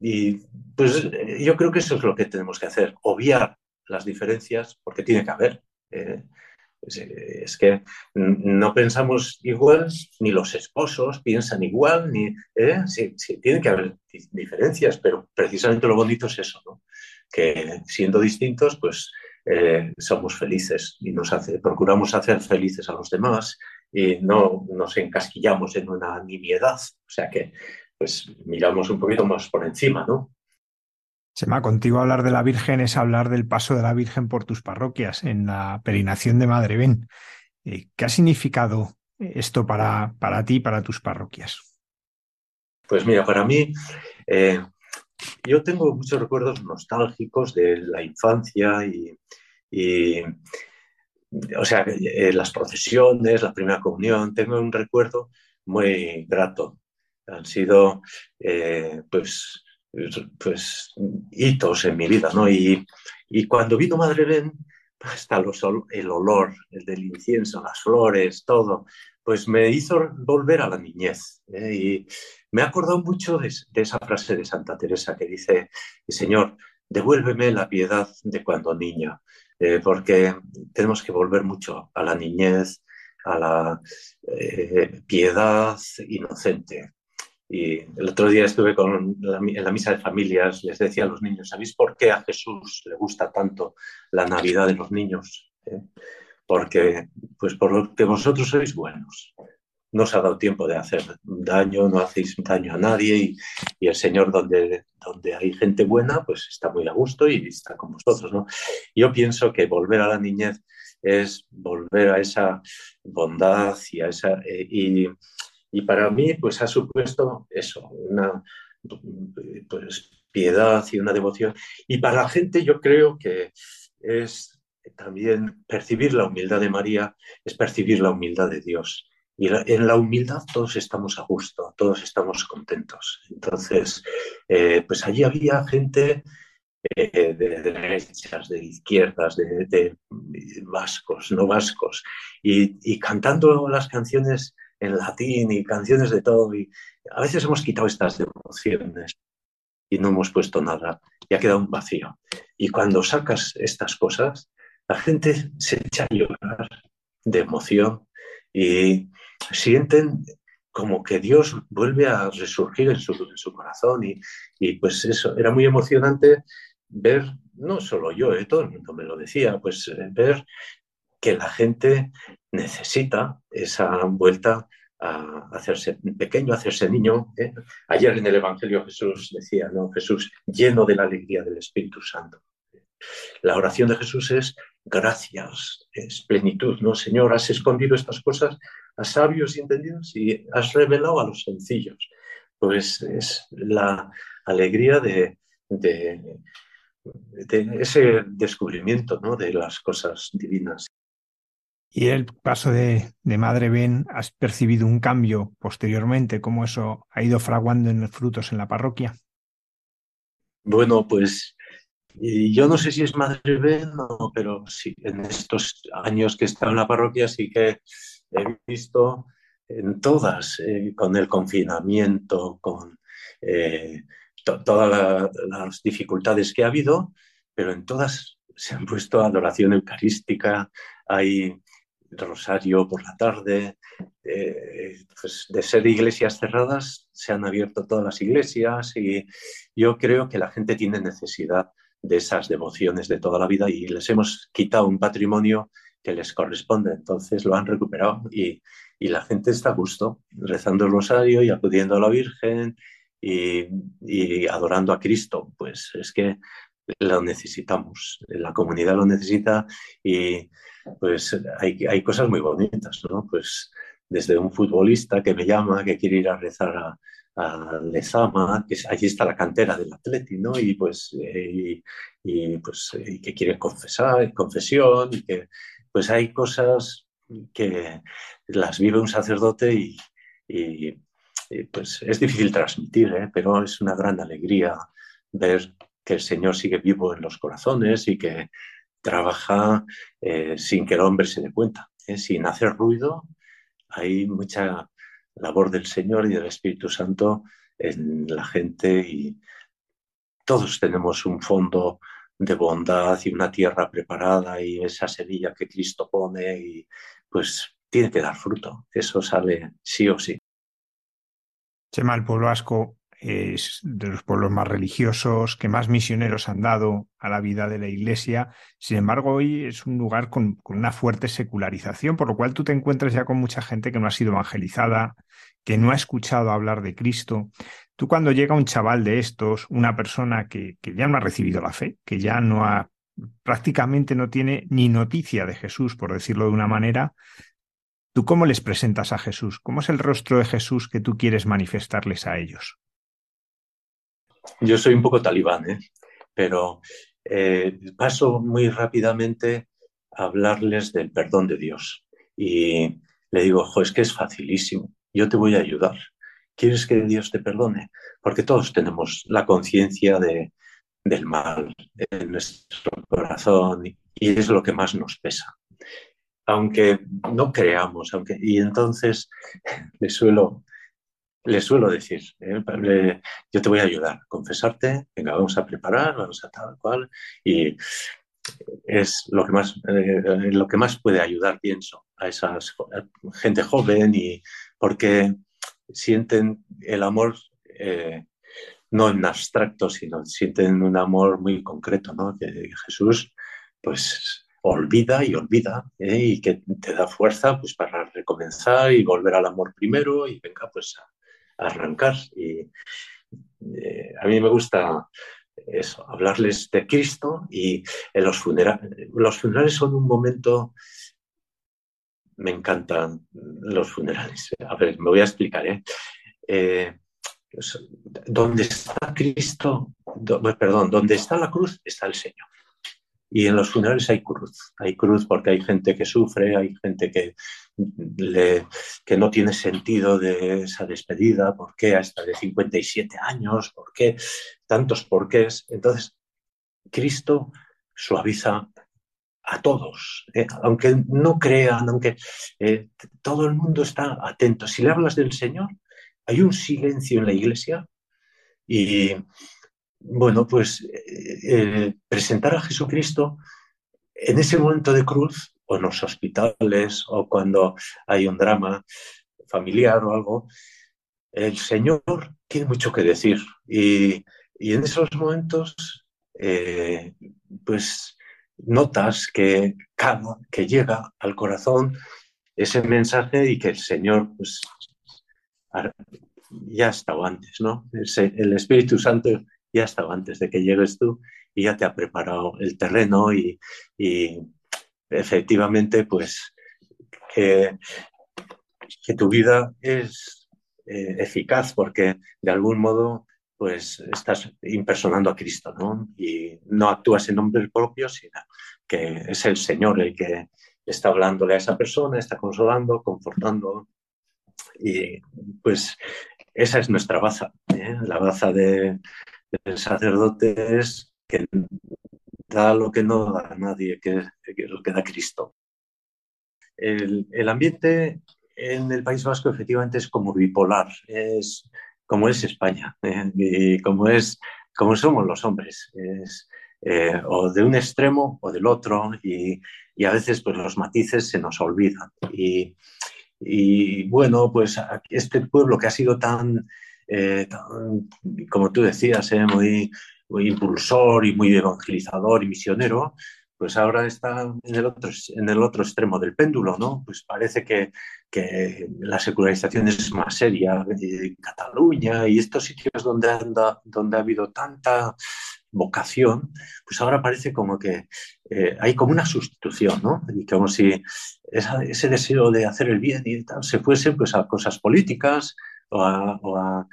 Y, pues yo creo que eso es lo que tenemos que hacer, obviar las diferencias, porque tiene que haber. ¿eh? Es que no pensamos igual, ni los esposos piensan igual, ni ¿eh? sí, tiene que haber diferencias, pero precisamente lo bonito es eso, ¿no? que siendo distintos, pues eh, somos felices y nos hace, procuramos hacer felices a los demás y no nos encasquillamos en una nimiedad, o sea que pues miramos un poquito más por encima, ¿no? Sema, contigo hablar de la Virgen es hablar del paso de la Virgen por tus parroquias en la peregrinación de Madre Ben. Eh, ¿Qué ha significado esto para, para ti y para tus parroquias? Pues mira, para mí, eh, yo tengo muchos recuerdos nostálgicos de la infancia y, o sea, eh, las procesiones, la primera comunión, tengo un recuerdo muy grato. Han sido, pues, pues, hitos en mi vida, ¿no? Y, cuando vino Madre Ben, hasta los, el olor el del incienso, las flores, todo, pues me hizo volver a la niñez. ¿eh? Y me he acordado mucho de, esa frase de Santa Teresa que dice, Señor, devuélveme la piedad de cuando niña, eh, porque tenemos que volver mucho a la niñez, a la eh, piedad inocente. Y el otro día estuve con en la misa de familias, les decía a los niños, ¿sabéis por qué a Jesús le gusta tanto la Navidad de los niños? ¿Eh? Porque, pues porque vosotros sois buenos. No os ha dado tiempo de hacer daño, no hacéis daño a nadie y, el Señor donde, donde hay gente buena, pues está muy a gusto y está con vosotros, ¿no? Yo pienso que volver a la niñez es volver a esa bondad y a esa... Eh, y, y para mí, pues ha supuesto eso, una pues, piedad y una devoción. Y para la gente yo creo que es también percibir la humildad de María, es percibir la humildad de Dios. Y en la humildad todos estamos a gusto, todos estamos contentos. Entonces, eh, pues allí había gente eh, de derechas, de izquierdas, de, vascos, no vascos, y, y, cantando las canciones en latín y canciones de todo. Y a veces hemos quitado estas devociones y no hemos puesto nada y ha quedado un vacío. Y cuando sacas estas cosas, la gente se echa a llorar de emoción y sienten como que Dios vuelve a resurgir en su, corazón. Y, y, pues eso, era muy emocionante ver, no solo yo, eh, todo el mundo me lo decía, pues eh, ver que la gente necesita esa vuelta a hacerse pequeño, a hacerse niño. ¿eh? Ayer en el Evangelio Jesús decía, ¿no? Jesús lleno de la alegría del Espíritu Santo. La oración de Jesús es gracias, es plenitud, ¿no? Señor, has escondido estas cosas a sabios y entendidos y has revelado a los sencillos. Pues es la alegría de, de, ese descubrimiento ¿no? de las cosas divinas. Y el paso de, de, Madre Ben, ¿has percibido un cambio posteriormente? ¿Cómo eso ha ido fraguando en los frutos en la parroquia? Bueno, pues yo no sé si es no, pero en estos años que he estado en la parroquia sí que he visto en todas, eh, con el confinamiento, con eh, todas las dificultades que ha habido, pero en todas se han puesto adoración eucarística, hay rosario por la tarde, eh, pues de ser iglesias cerradas se han abierto todas las iglesias y yo creo que la gente tiene necesidad de esas devociones de toda la vida y les hemos quitado un patrimonio que les corresponde, entonces lo han recuperado y, y la gente está a gusto rezando el rosario y acudiendo a la Virgen y, y adorando a Cristo, pues es que lo necesitamos, la comunidad lo necesita y pues hay, hay cosas muy bonitas, ¿no? Pues desde un futbolista que me llama, que quiere ir a rezar a, Lezama, que allí está la cantera del Atleti, ¿no? Y pues, eh, y, pues y que quiere confesar, confesión, y que pues hay cosas que las vive un sacerdote y, y pues es difícil transmitir, ¿eh? pero es una gran alegría ver que el Señor sigue vivo en los corazones y que trabaja eh, sin que el hombre se dé cuenta, ¿eh? sin hacer ruido. Hay mucha labor del Señor y del Espíritu Santo en la gente y todos tenemos un fondo de bondad y una tierra preparada y esa semilla que Cristo pone y pues tiene que dar fruto. Eso sale sí o sí. Chema, el pueblo es de los pueblos más religiosos, que más misioneros han dado a la vida de la Iglesia. Sin embargo, hoy es un lugar con, una fuerte secularización, por lo cual tú te encuentras ya con mucha gente que no ha sido evangelizada, que no ha escuchado hablar de Cristo. Tú cuando llega un chaval de estos, una persona que, que ya no ha recibido la fe, que ya no ha prácticamente no tiene ni noticia de Jesús, por decirlo de una manera, ¿tú cómo les presentas a Jesús? ¿Cómo es el rostro de Jesús que tú quieres manifestarles a ellos? Yo soy un poco talibán, ¿eh? pero eh, paso muy rápidamente a hablarles del perdón de Dios. Y le digo, ojo, es que es facilísimo, yo te voy a ayudar. ¿Quieres que Dios te perdone? Porque todos tenemos la conciencia de, del mal en nuestro corazón y es lo que más nos pesa. Aunque no creamos, aunque y entonces le suelo le suelo decir, ¿eh? yo te voy a ayudar, confesarte, venga, vamos a preparar, vamos a tal cual, y es lo que más, eh, lo que más puede ayudar, pienso, a esa gente joven, y porque sienten el amor eh, no en abstracto, sino sienten un amor muy concreto, ¿no? Que Jesús, pues olvida y olvida ¿eh? y que te da fuerza pues para recomenzar y volver al amor primero y venga pues a, arrancar. Y eh, a mí me gusta eso, hablarles de Cristo y en los funerales. Los funerales son un momento. Me encantan los funerales. A ver, me voy a explicar. ¿eh? eh donde está Cristo, perdón, donde está la cruz está el Señor. Y en los funerales hay cruz. Hay cruz porque hay gente que sufre, hay gente que, que no tiene sentido de esa despedida. ¿Por qué hasta de 57 años? ¿Por qué tantos porqués? Entonces, Cristo suaviza a todos, ¿eh? aunque no crean, aunque eh, todo el mundo está atento. Si le hablas del Señor, hay un silencio en la iglesia y bueno, pues eh, presentar a Jesucristo en ese momento de cruz, o en los hospitales, o cuando hay un drama familiar o algo, el Señor tiene mucho que decir. Y, en esos momentos, eh, pues notas que cada que llega al corazón ese mensaje y que el Señor pues, ya ha estado antes, ¿no? El Espíritu Santo ya ha estado antes de que llegues tú y ya te ha preparado el terreno y, efectivamente, pues, que, tu vida es eh, eficaz porque de algún modo pues estás impersonando a Cristo, ¿no? Y no actúas en nombre propio, sino que es el Señor el que está hablándole a esa persona, está consolando, confortando. Y pues esa es nuestra baza. ¿eh? La baza de, del sacerdote es que da lo que no da a nadie, que, es lo que da Cristo. El, el, ambiente en el País Vasco efectivamente es como bipolar, es como es España ¿eh? como, es, como somos los hombres. Es, eh, o de un extremo o del otro y, y, a veces pues los matices se nos olvidan. Y, y bueno, pues este pueblo que ha sido tan, eh, como tú decías, muy, muy impulsor y muy evangelizador y misionero, pues ahora está en el otro, en el otro extremo del péndulo, ¿no? Pues parece que, que la secularización es más seria, en Cataluña y estos sitios donde, anda, donde ha habido tanta vocación, pues ahora parece como que eh, hay como una sustitución, ¿no? Y como si ese deseo de hacer el bien y tal se fuese pues a cosas políticas o a,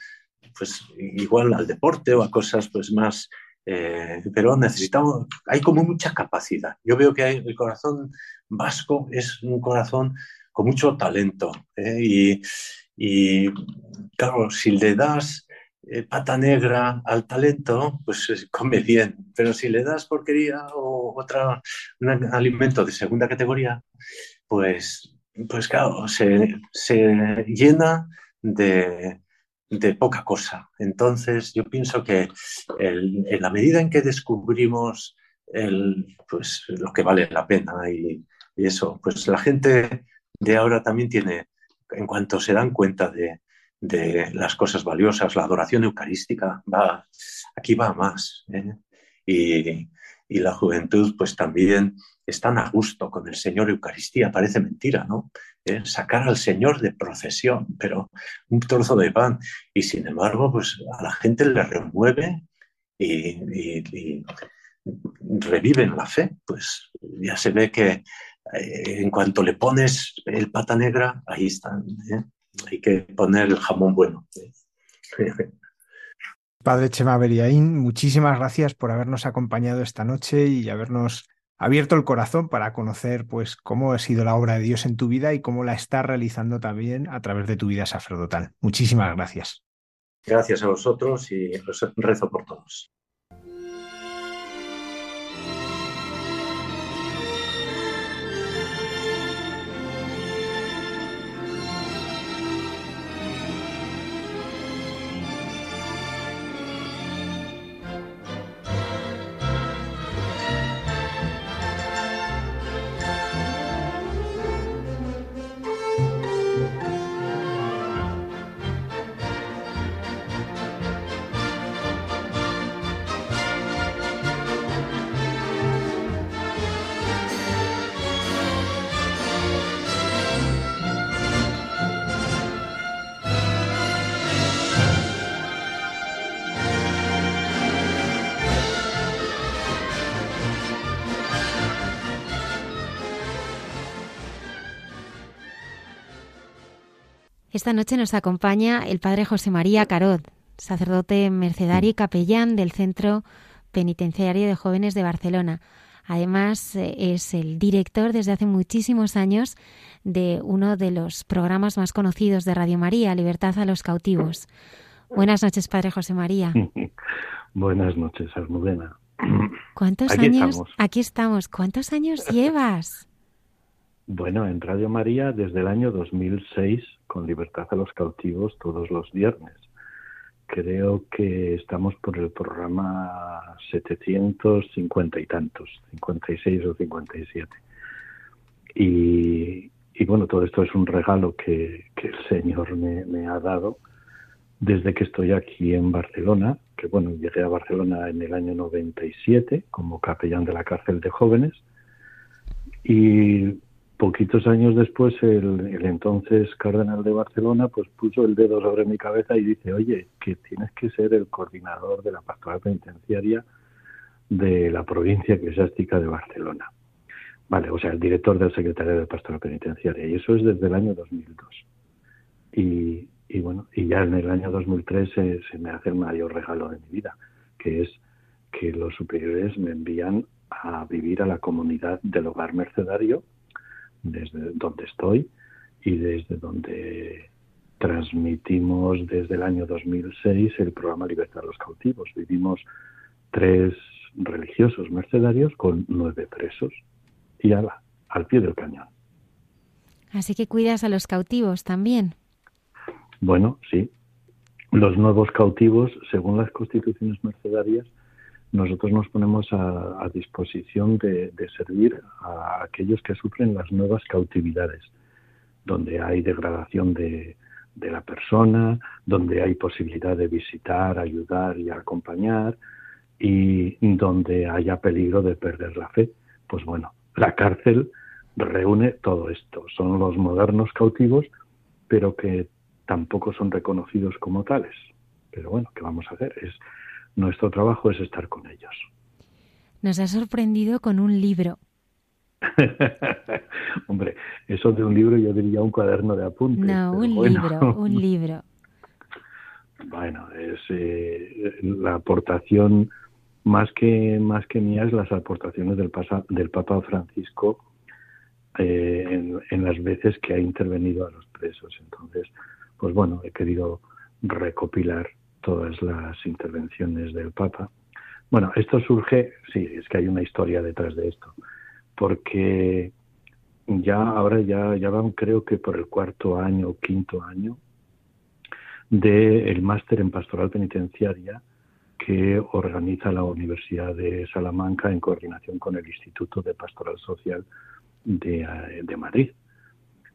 pues igual al deporte o a cosas pues más eh, pero necesitamos, hay como mucha capacidad. Yo veo que el corazón vasco es un corazón con mucho talento ¿eh? y, y, claro, si le das eh, pata negra al talento, pues come bien. Pero si le das porquería o otro un alimento de segunda categoría, pues, pues claro, se, se llena de, de, poca cosa. Entonces, yo pienso que en la medida en que descubrimos el, pues, lo que vale la pena y, eso, pues la gente de ahora también tiene, en cuanto se dan cuenta de, de las cosas valiosas. La adoración eucarística va, aquí va más. ¿eh? Y, y, la juventud, pues también están a gusto con el Señor Eucaristía. Parece mentira, ¿no? ¿Eh? Sacar al Señor de procesión, pero un trozo de pan. Y sin embargo, pues a la gente le remueve y, reviven la fe. Pues ya se ve que eh, en cuanto le pones el pata negra, ahí están. ¿eh? hay que poner el jamón bueno. Padre Chema Beriaín, muchísimas gracias por habernos acompañado esta noche y habernos abierto el corazón para conocer pues cómo ha sido la obra de Dios en tu vida y cómo la está realizando también a través de tu vida sacerdotal. Muchísimas gracias. Gracias a vosotros y os rezo por todos. Esta noche nos acompaña el padre José María Carot, sacerdote mercedario y capellán del Centro Penitenciario de Jóvenes de Barcelona. Además, eh, es el director desde hace muchísimos años de uno de los programas más conocidos de Radio María, Libertad a los cautivos. Buenas noches, Padre José María. Buenas noches, Almudena. ¿Cuántos años? Aquí estamos. ¿Cuántos años llevas? Bueno, en Radio María desde el año 2006 con Libertad a los Cautivos todos los viernes. Creo que estamos por el programa 750 y tantos, 56 o 57. Y, y bueno, todo esto es un regalo que, que el Señor me, me, ha dado desde que estoy aquí en Barcelona, que bueno, llegué a Barcelona en el año 97 como capellán de la cárcel de jóvenes y poquitos años después el, entonces cardenal de Barcelona pues puso el dedo sobre mi cabeza y dice, oye, que tienes que ser el coordinador de la pastoral penitenciaria de la provincia eclesiástica de Barcelona. Vale, o sea, el director del secretario de pastoral penitenciaria. Y eso es desde el año 2002. Y, y bueno, y ya en el año 2003 se, se me hace el mayor regalo de mi vida, que es que los superiores me envían a vivir a la comunidad del hogar mercedario desde donde estoy y desde donde transmitimos desde el año 2006 el programa Libertad a los Cautivos. Vivimos tres religiosos mercedarios con nueve presos y ala, al pie del cañón. Así que cuidas a los cautivos también. Bueno, sí. Los nuevos cautivos, según las constituciones mercedarias, nosotros nos ponemos a, disposición de, servir a aquellos que sufren las nuevas cautividades, donde hay degradación de, la persona, donde hay posibilidad de visitar, ayudar y acompañar, y donde haya peligro de perder la fe. Pues bueno, la cárcel reúne todo esto. Son los modernos cautivos, pero que tampoco son reconocidos como tales. Pero bueno, ¿qué vamos a hacer? Es nuestro trabajo es estar con ellos. Nos ha sorprendido con un libro. Hombre, eso de un libro yo diría un cuaderno de apuntes. No, un libro, un libro. Bueno, es eh, la aportación más que más que mía es las aportaciones del, del Papa Francisco eh, en, en, las veces que ha intervenido a los presos. Entonces, pues bueno, he querido recopilar todas las intervenciones del Papa. Bueno, esto surge, sí, es que hay una historia detrás de esto, porque ya ahora ya, ya van creo que por el cuarto año o quinto año del máster en pastoral penitenciaria que organiza la Universidad de Salamanca en coordinación con el Instituto de Pastoral Social de, de Madrid.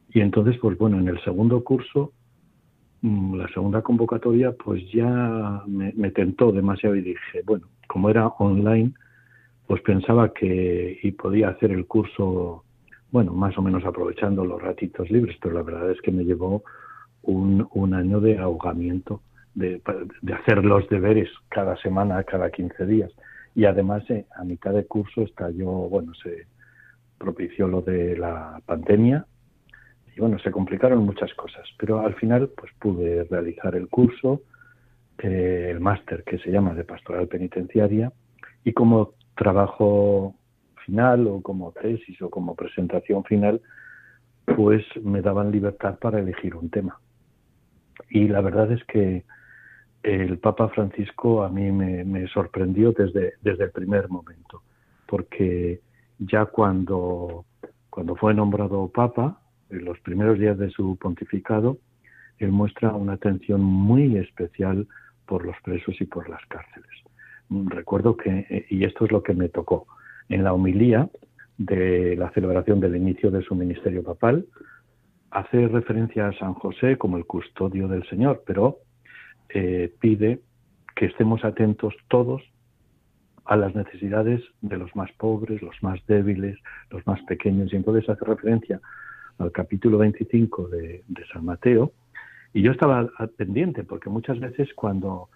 Y entonces, pues bueno, en el segundo curso la segunda convocatoria pues ya me, tentó demasiado y dije, bueno, como era online, pues pensaba que y podía hacer el curso, bueno, más o menos aprovechando los ratitos libres, pero la verdad es que me llevó un, un año de ahogamiento, de, de, hacer los deberes cada semana, cada 15 días. Y además, eh, a mitad de curso estalló, bueno, se propició lo de la pandemia y bueno, se complicaron muchas cosas, pero al final pues pude realizar el curso, eh, el máster que se llama de pastoral penitenciaria y como trabajo final o como tesis o como presentación final, pues me daban libertad para elegir un tema. Y la verdad es que el Papa Francisco a mí me, me sorprendió desde, desde el primer momento, porque ya cuando, cuando fue nombrado Papa, en los primeros días de su pontificado, él muestra una atención muy especial por los presos y por las cárceles. Mm, recuerdo que, eh, y esto es lo que me tocó, en la homilía de la celebración del inicio de su ministerio papal, hace referencia a San José como el custodio del Señor, pero eh, pide que estemos atentos todos a las necesidades de los más pobres, los más débiles, los más pequeños, y entonces hace referencia al capítulo 25 de, San Mateo, y yo estaba pendiente, porque muchas veces cuando,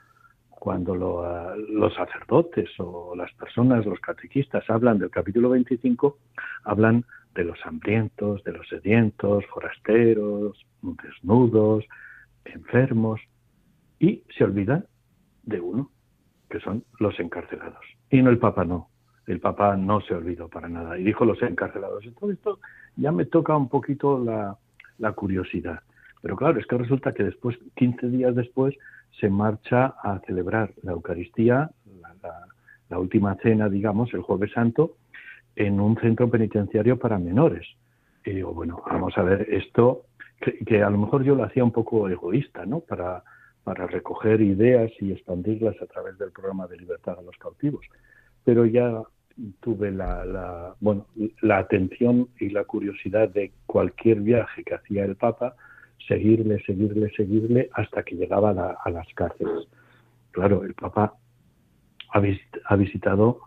cuando los sacerdotes o las personas, los catequistas, hablan del capítulo 25, hablan de los hambrientos, de los sedientos, forasteros, desnudos, enfermos, y se olvidan de uno, que son los encarcelados. Y no el Papa no. El Papa no se olvidó para nada y dijo los encarcelados. Entonces esto ya me toca un poquito la, curiosidad. Pero claro, es que resulta que después, 15 días después, se marcha a celebrar la Eucaristía, la, última cena, digamos, el Jueves Santo, en un centro penitenciario para menores. Y digo, bueno, vamos a ver esto, que, a lo mejor yo lo hacía un poco egoísta, ¿no? Para, para recoger ideas y expandirlas a través del programa de libertad a los cautivos. Pero ya tuve la, bueno, la atención y la curiosidad de cualquier viaje que hacía el Papa, seguirle, seguirle, seguirle hasta que llegaba a, las cárceles. Claro, el Papa ha, visitado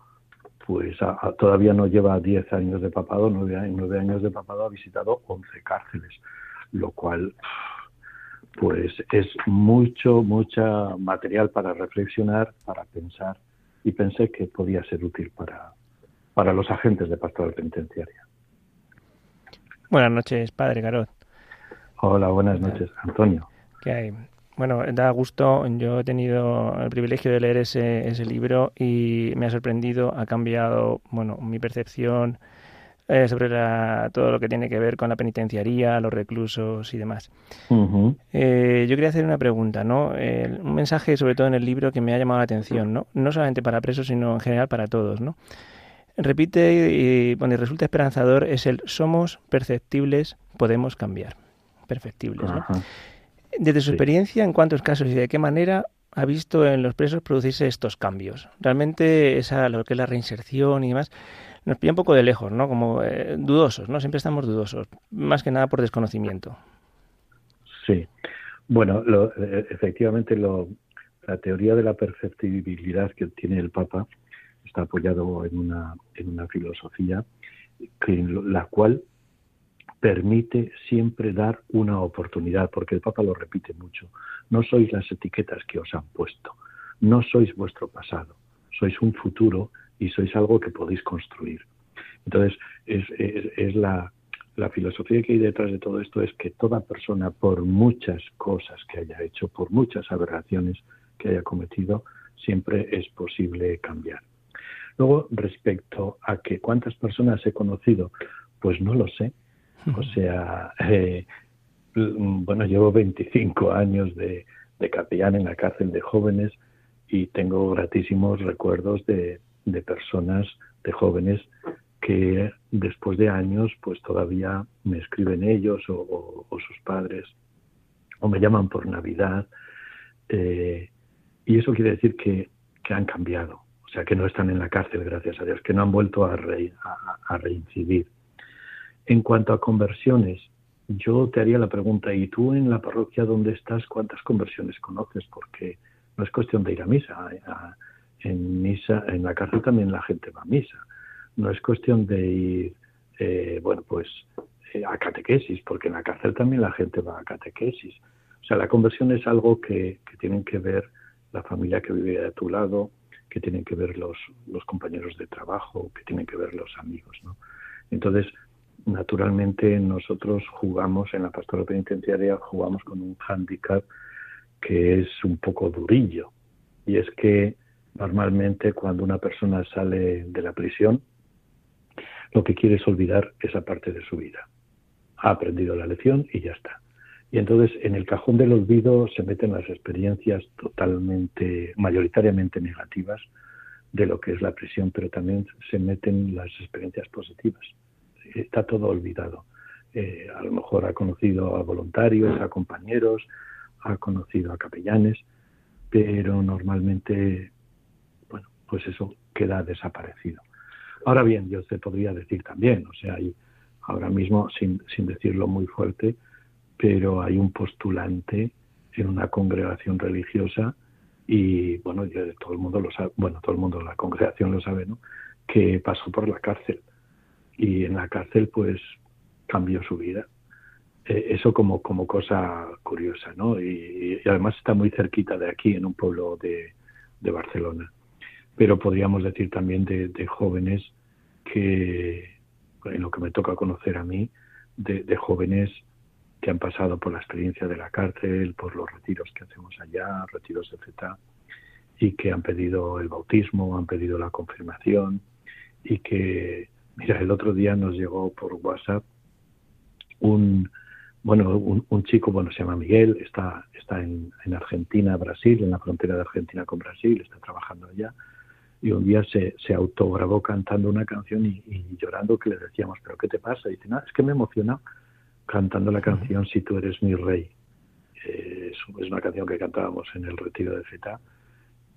pues todavía no lleva 10 años de papado, 9, 9 años de papado ha visitado 11 cárceles, lo cual pues es mucho, mucha material para reflexionar, para pensar y pensé que podía ser útil para, para los agentes de pastoral penitenciaria. Buenas noches, padre Garot. Hola, buenas noches, Antonio. ¿Qué hay? Bueno, da gusto. Yo he tenido el privilegio de leer ese, ese libro y me ha sorprendido, ha cambiado, bueno, mi percepción eh, sobre todo lo que tiene que ver con la penitenciaría, los reclusos y demás. Eh, yo quería hacer una pregunta, ¿no? un mensaje, sobre todo en el libro, que me ha llamado la atención, ¿no? No solamente para presos, sino en general para todos, ¿no? Repite y, bueno, y resulta esperanzador es el somos perceptibles, podemos cambiar. Perfectibles, ¿no? Desde su experiencia, ¿en cuántos casos y de qué manera ha visto en los presos producirse estos cambios? Realmente esa, lo que es la reinserción y demás, nos pilla un poco de lejos, ¿no? Como eh, dudosos, ¿no? Siempre estamos dudosos, más que nada por desconocimiento. Sí. Bueno, eh, efectivamente lo, la teoría de la perceptibilidad que tiene el Papa está apoyado en una, filosofía la cual permite siempre dar una oportunidad, porque el Papa lo repite mucho. No sois las etiquetas que os han puesto, no sois vuestro pasado, sois un futuro y sois algo que podéis construir. Entonces, es, es, la, la filosofía que hay detrás de todo esto es que toda persona, por muchas cosas que haya hecho, por muchas aberraciones que haya cometido, siempre es posible cambiar. Luego, respecto a que cuántas personas he conocido, pues no lo sé. O sea, eh, bueno, llevo 25 años de, de capellán en la cárcel de jóvenes y tengo gratísimos recuerdos de, de personas, de jóvenes que después de años pues todavía me escriben ellos o, sus padres o me llaman por Navidad. Eh, y eso quiere decir que, han cambiado, o sea que no están en la cárcel gracias a Dios, que no han vuelto a, a, reincidir. En cuanto a conversiones, yo te haría la pregunta, ¿y tú en la parroquia donde estás cuántas conversiones conoces? Porque no es cuestión de ir a misa. A, en misa, en la cárcel también la gente va a misa. No es cuestión de ir, eh, bueno, pues eh, a catequesis, porque en la cárcel también la gente va a catequesis. O sea, la conversión es algo que, que tienen que ver la familia que vive a tu lado, que tienen que ver los, compañeros de trabajo, que tienen que ver los amigos, ¿no? Entonces, naturalmente nosotros jugamos en la pastora penitenciaria, jugamos con un hándicap que es un poco durillo, y es que Normalmente cuando una persona sale de la prisión, lo que quiere es olvidar esa parte de su vida. Ha aprendido la lección y ya está. Y entonces en el cajón del olvido se meten las experiencias totalmente, mayoritariamente negativas de lo que es la prisión, pero también se meten las experiencias positivas. Está todo olvidado. Eh, a lo mejor ha conocido a voluntarios, a compañeros, ha conocido a capellanes, pero normalmente pues eso queda desaparecido. Ahora bien, yo te podría decir también, o sea, hay ahora mismo, sin, sin decirlo muy fuerte, pero hay un postulante en una congregación religiosa y bueno, todo el mundo lo sabe, bueno, todo el mundo, la congregación lo sabe, ¿no? Que pasó por la cárcel y en la cárcel pues cambió su vida. Eh, eso como, como cosa curiosa, ¿no? Y, además está muy cerquita de aquí, en un pueblo de Barcelona pero podríamos decir también de, jóvenes que, en lo que me toca conocer a mí, de, jóvenes que han pasado por la experiencia de la cárcel, por los retiros que hacemos allá, retiros de FETA, y que han pedido el bautismo, han pedido la confirmación, y que, mira, el otro día nos llegó por WhatsApp un, bueno, un, chico, bueno, se llama Miguel, está, está en, en Argentina, Brasil, en la frontera de Argentina con Brasil, está trabajando allá, y un día se, se autograbó cantando una canción y, llorando que le decíamos, pero ¿qué te pasa? Y dice, no, es que me emociona cantando la canción Si tú eres mi rey. Eh, es, una canción que cantábamos en el retiro de Feta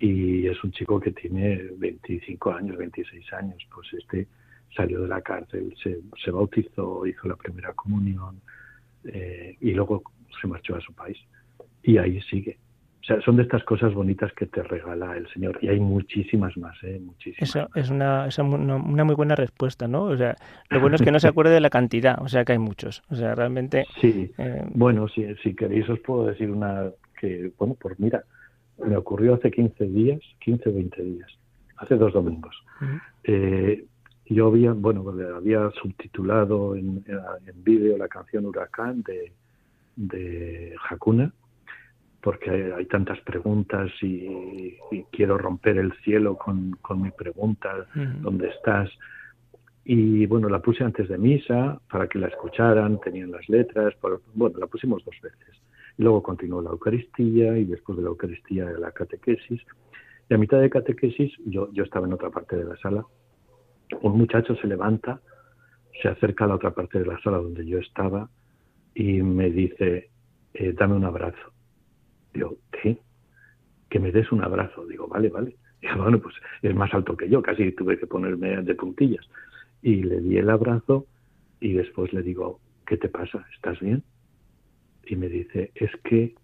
y es un chico que tiene 25 años, 26 años, pues este salió de la cárcel, se, se bautizó, hizo la primera comunión eh, y luego se marchó a su país y ahí sigue. O sea, son de estas cosas bonitas que te regala el Señor. Y hay muchísimas más, ¿eh? Muchísimas. Eso es una, una, muy buena respuesta, ¿no? O sea, lo bueno es que no se acuerde de la cantidad, o sea, que hay muchos. O sea, realmente... Sí, eh, bueno, si, si queréis os puedo decir una que, bueno, pues mira, me ocurrió hace 15 días, 15 o 20 días, hace dos domingos. eh, yo había, bueno, había subtitulado en, en vídeo la canción Huracán de, de Hakuna porque hay, tantas preguntas y, quiero romper el cielo con, con mi pregunta, ¿dónde estás? Y bueno, la puse antes de misa para que la escucharan, tenían las letras, bueno, la pusimos dos veces. Y luego continuó la Eucaristía y después de la Eucaristía la catequesis. Y a mitad de catequesis, yo, yo estaba en otra parte de la sala, un muchacho se levanta, se acerca a la otra parte de la sala donde yo estaba y me dice, eh, dame un abrazo. Digo, ¿qué? Que me des un abrazo. Digo, vale, vale. Digo, bueno, pues es más alto que yo, casi tuve que ponerme de puntillas. Y le di el abrazo y después le digo, ¿qué te pasa? ¿Estás bien? Y me dice, es que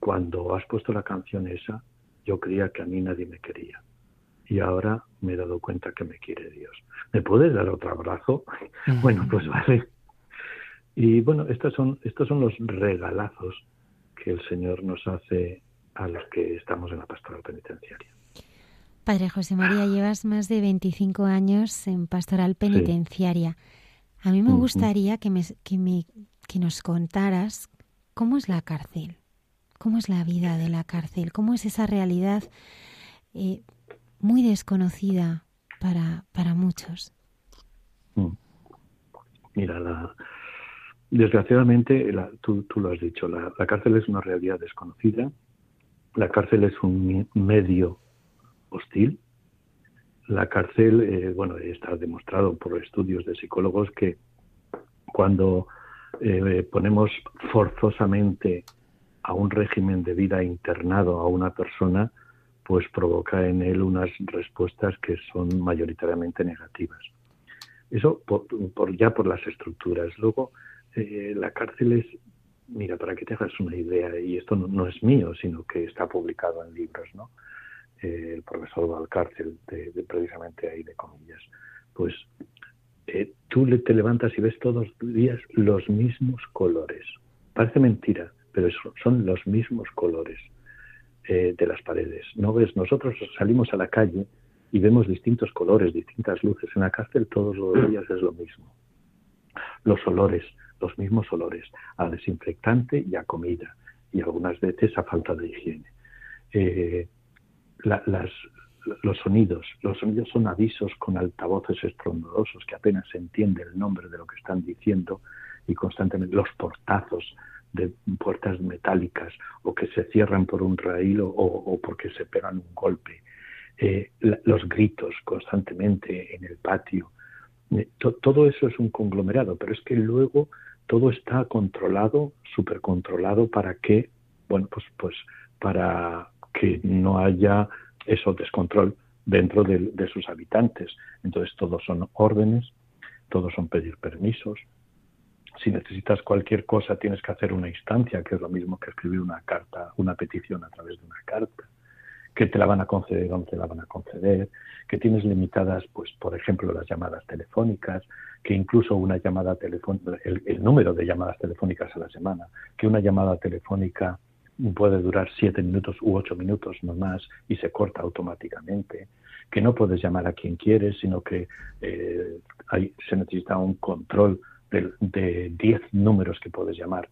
cuando has puesto la canción esa, yo creía que a mí nadie me quería. Y ahora me he dado cuenta que me quiere Dios. ¿Me puedes dar otro abrazo? bueno, pues vale. Y bueno, estos son, estos son los regalazos que el Señor nos hace a los que estamos en la pastoral penitenciaria. Padre José María, llevas más de 25 años en pastoral penitenciaria. A mí me gustaría que, me, que, me, que nos contaras cómo es la cárcel, cómo es la vida de la cárcel, cómo es esa realidad eh, muy desconocida para, para muchos. Mm. Mira, la, Desgraciadamente, tú, lo has dicho, la, cárcel es una realidad desconocida, la cárcel es un medio hostil, la cárcel, eh, bueno, está demostrado por estudios de psicólogos que cuando eh, ponemos forzosamente a un régimen de vida internado a una persona, pues provoca en él unas respuestas que son mayoritariamente negativas. Eso por, ya por las estructuras. Luego, eh, la cárcel es, mira, para que te hagas una idea, y esto no, es mío, sino que está publicado en libros, ¿no? Eh, el profesor Valcárcel, de, de, precisamente ahí de comillas, pues eh, tú te levantas y ves todos los días los mismos colores. Parece mentira, pero son los mismos colores de las paredes. No ves, nosotros salimos a la calle y vemos distintos colores, distintas luces. En la cárcel todos los días es lo mismo. Los olores, los mismos olores, a desinfectante y a comida, y algunas veces a falta de higiene. Eh, los sonidos, los sonidos son avisos con altavoces estrondosos que apenas se entiende el nombre de lo que están diciendo y constantemente los portazos de puertas metálicas o que se cierran por un raíl o, porque se pegan un golpe, eh, los gritos constantemente en el patio. Todo eso es un conglomerado, pero es que luego todo está controlado, súper controlado para que, bueno, pues, pues para que no haya eso descontrol dentro de, sus habitantes. Entonces todos son órdenes, todos son pedir permisos. Si necesitas cualquier cosa tienes que hacer una instancia, que es lo mismo que escribir una carta, una petición a través de una carta que te la van a conceder o te la van a conceder, que tienes limitadas, pues, por ejemplo, las llamadas telefónicas, que incluso una llamada telefónica, el, número de llamadas telefónicas a la semana, que una llamada telefónica puede durar siete minutos u ocho minutos no más y se corta automáticamente, que no puedes llamar a quien quieres, sino que eh, hay, se necesita un control de diez números que puedes llamar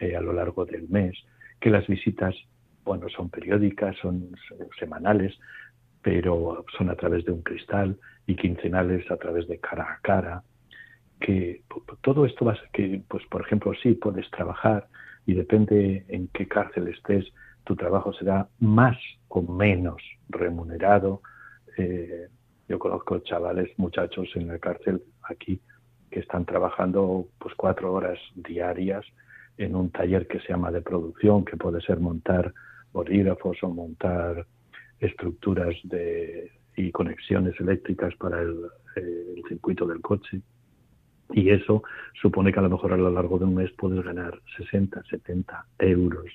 eh, a lo largo del mes, que las visitas bueno, son periódicas, son semanales, pero son a través de un cristal y quincenales a través de cara a cara, que todo esto va a ser que, pues por ejemplo, sí puedes trabajar y depende en qué cárcel estés, tu trabajo será más o menos remunerado. Eh, yo conozco chavales, muchachos en la cárcel aquí que están trabajando pues cuatro horas diarias en un taller que se llama de producción, que puede ser montar bolígrafos o montar estructuras de, y conexiones eléctricas para el, el circuito del coche. Y eso supone que a lo mejor a lo largo de un mes puedes ganar 60, 70 euros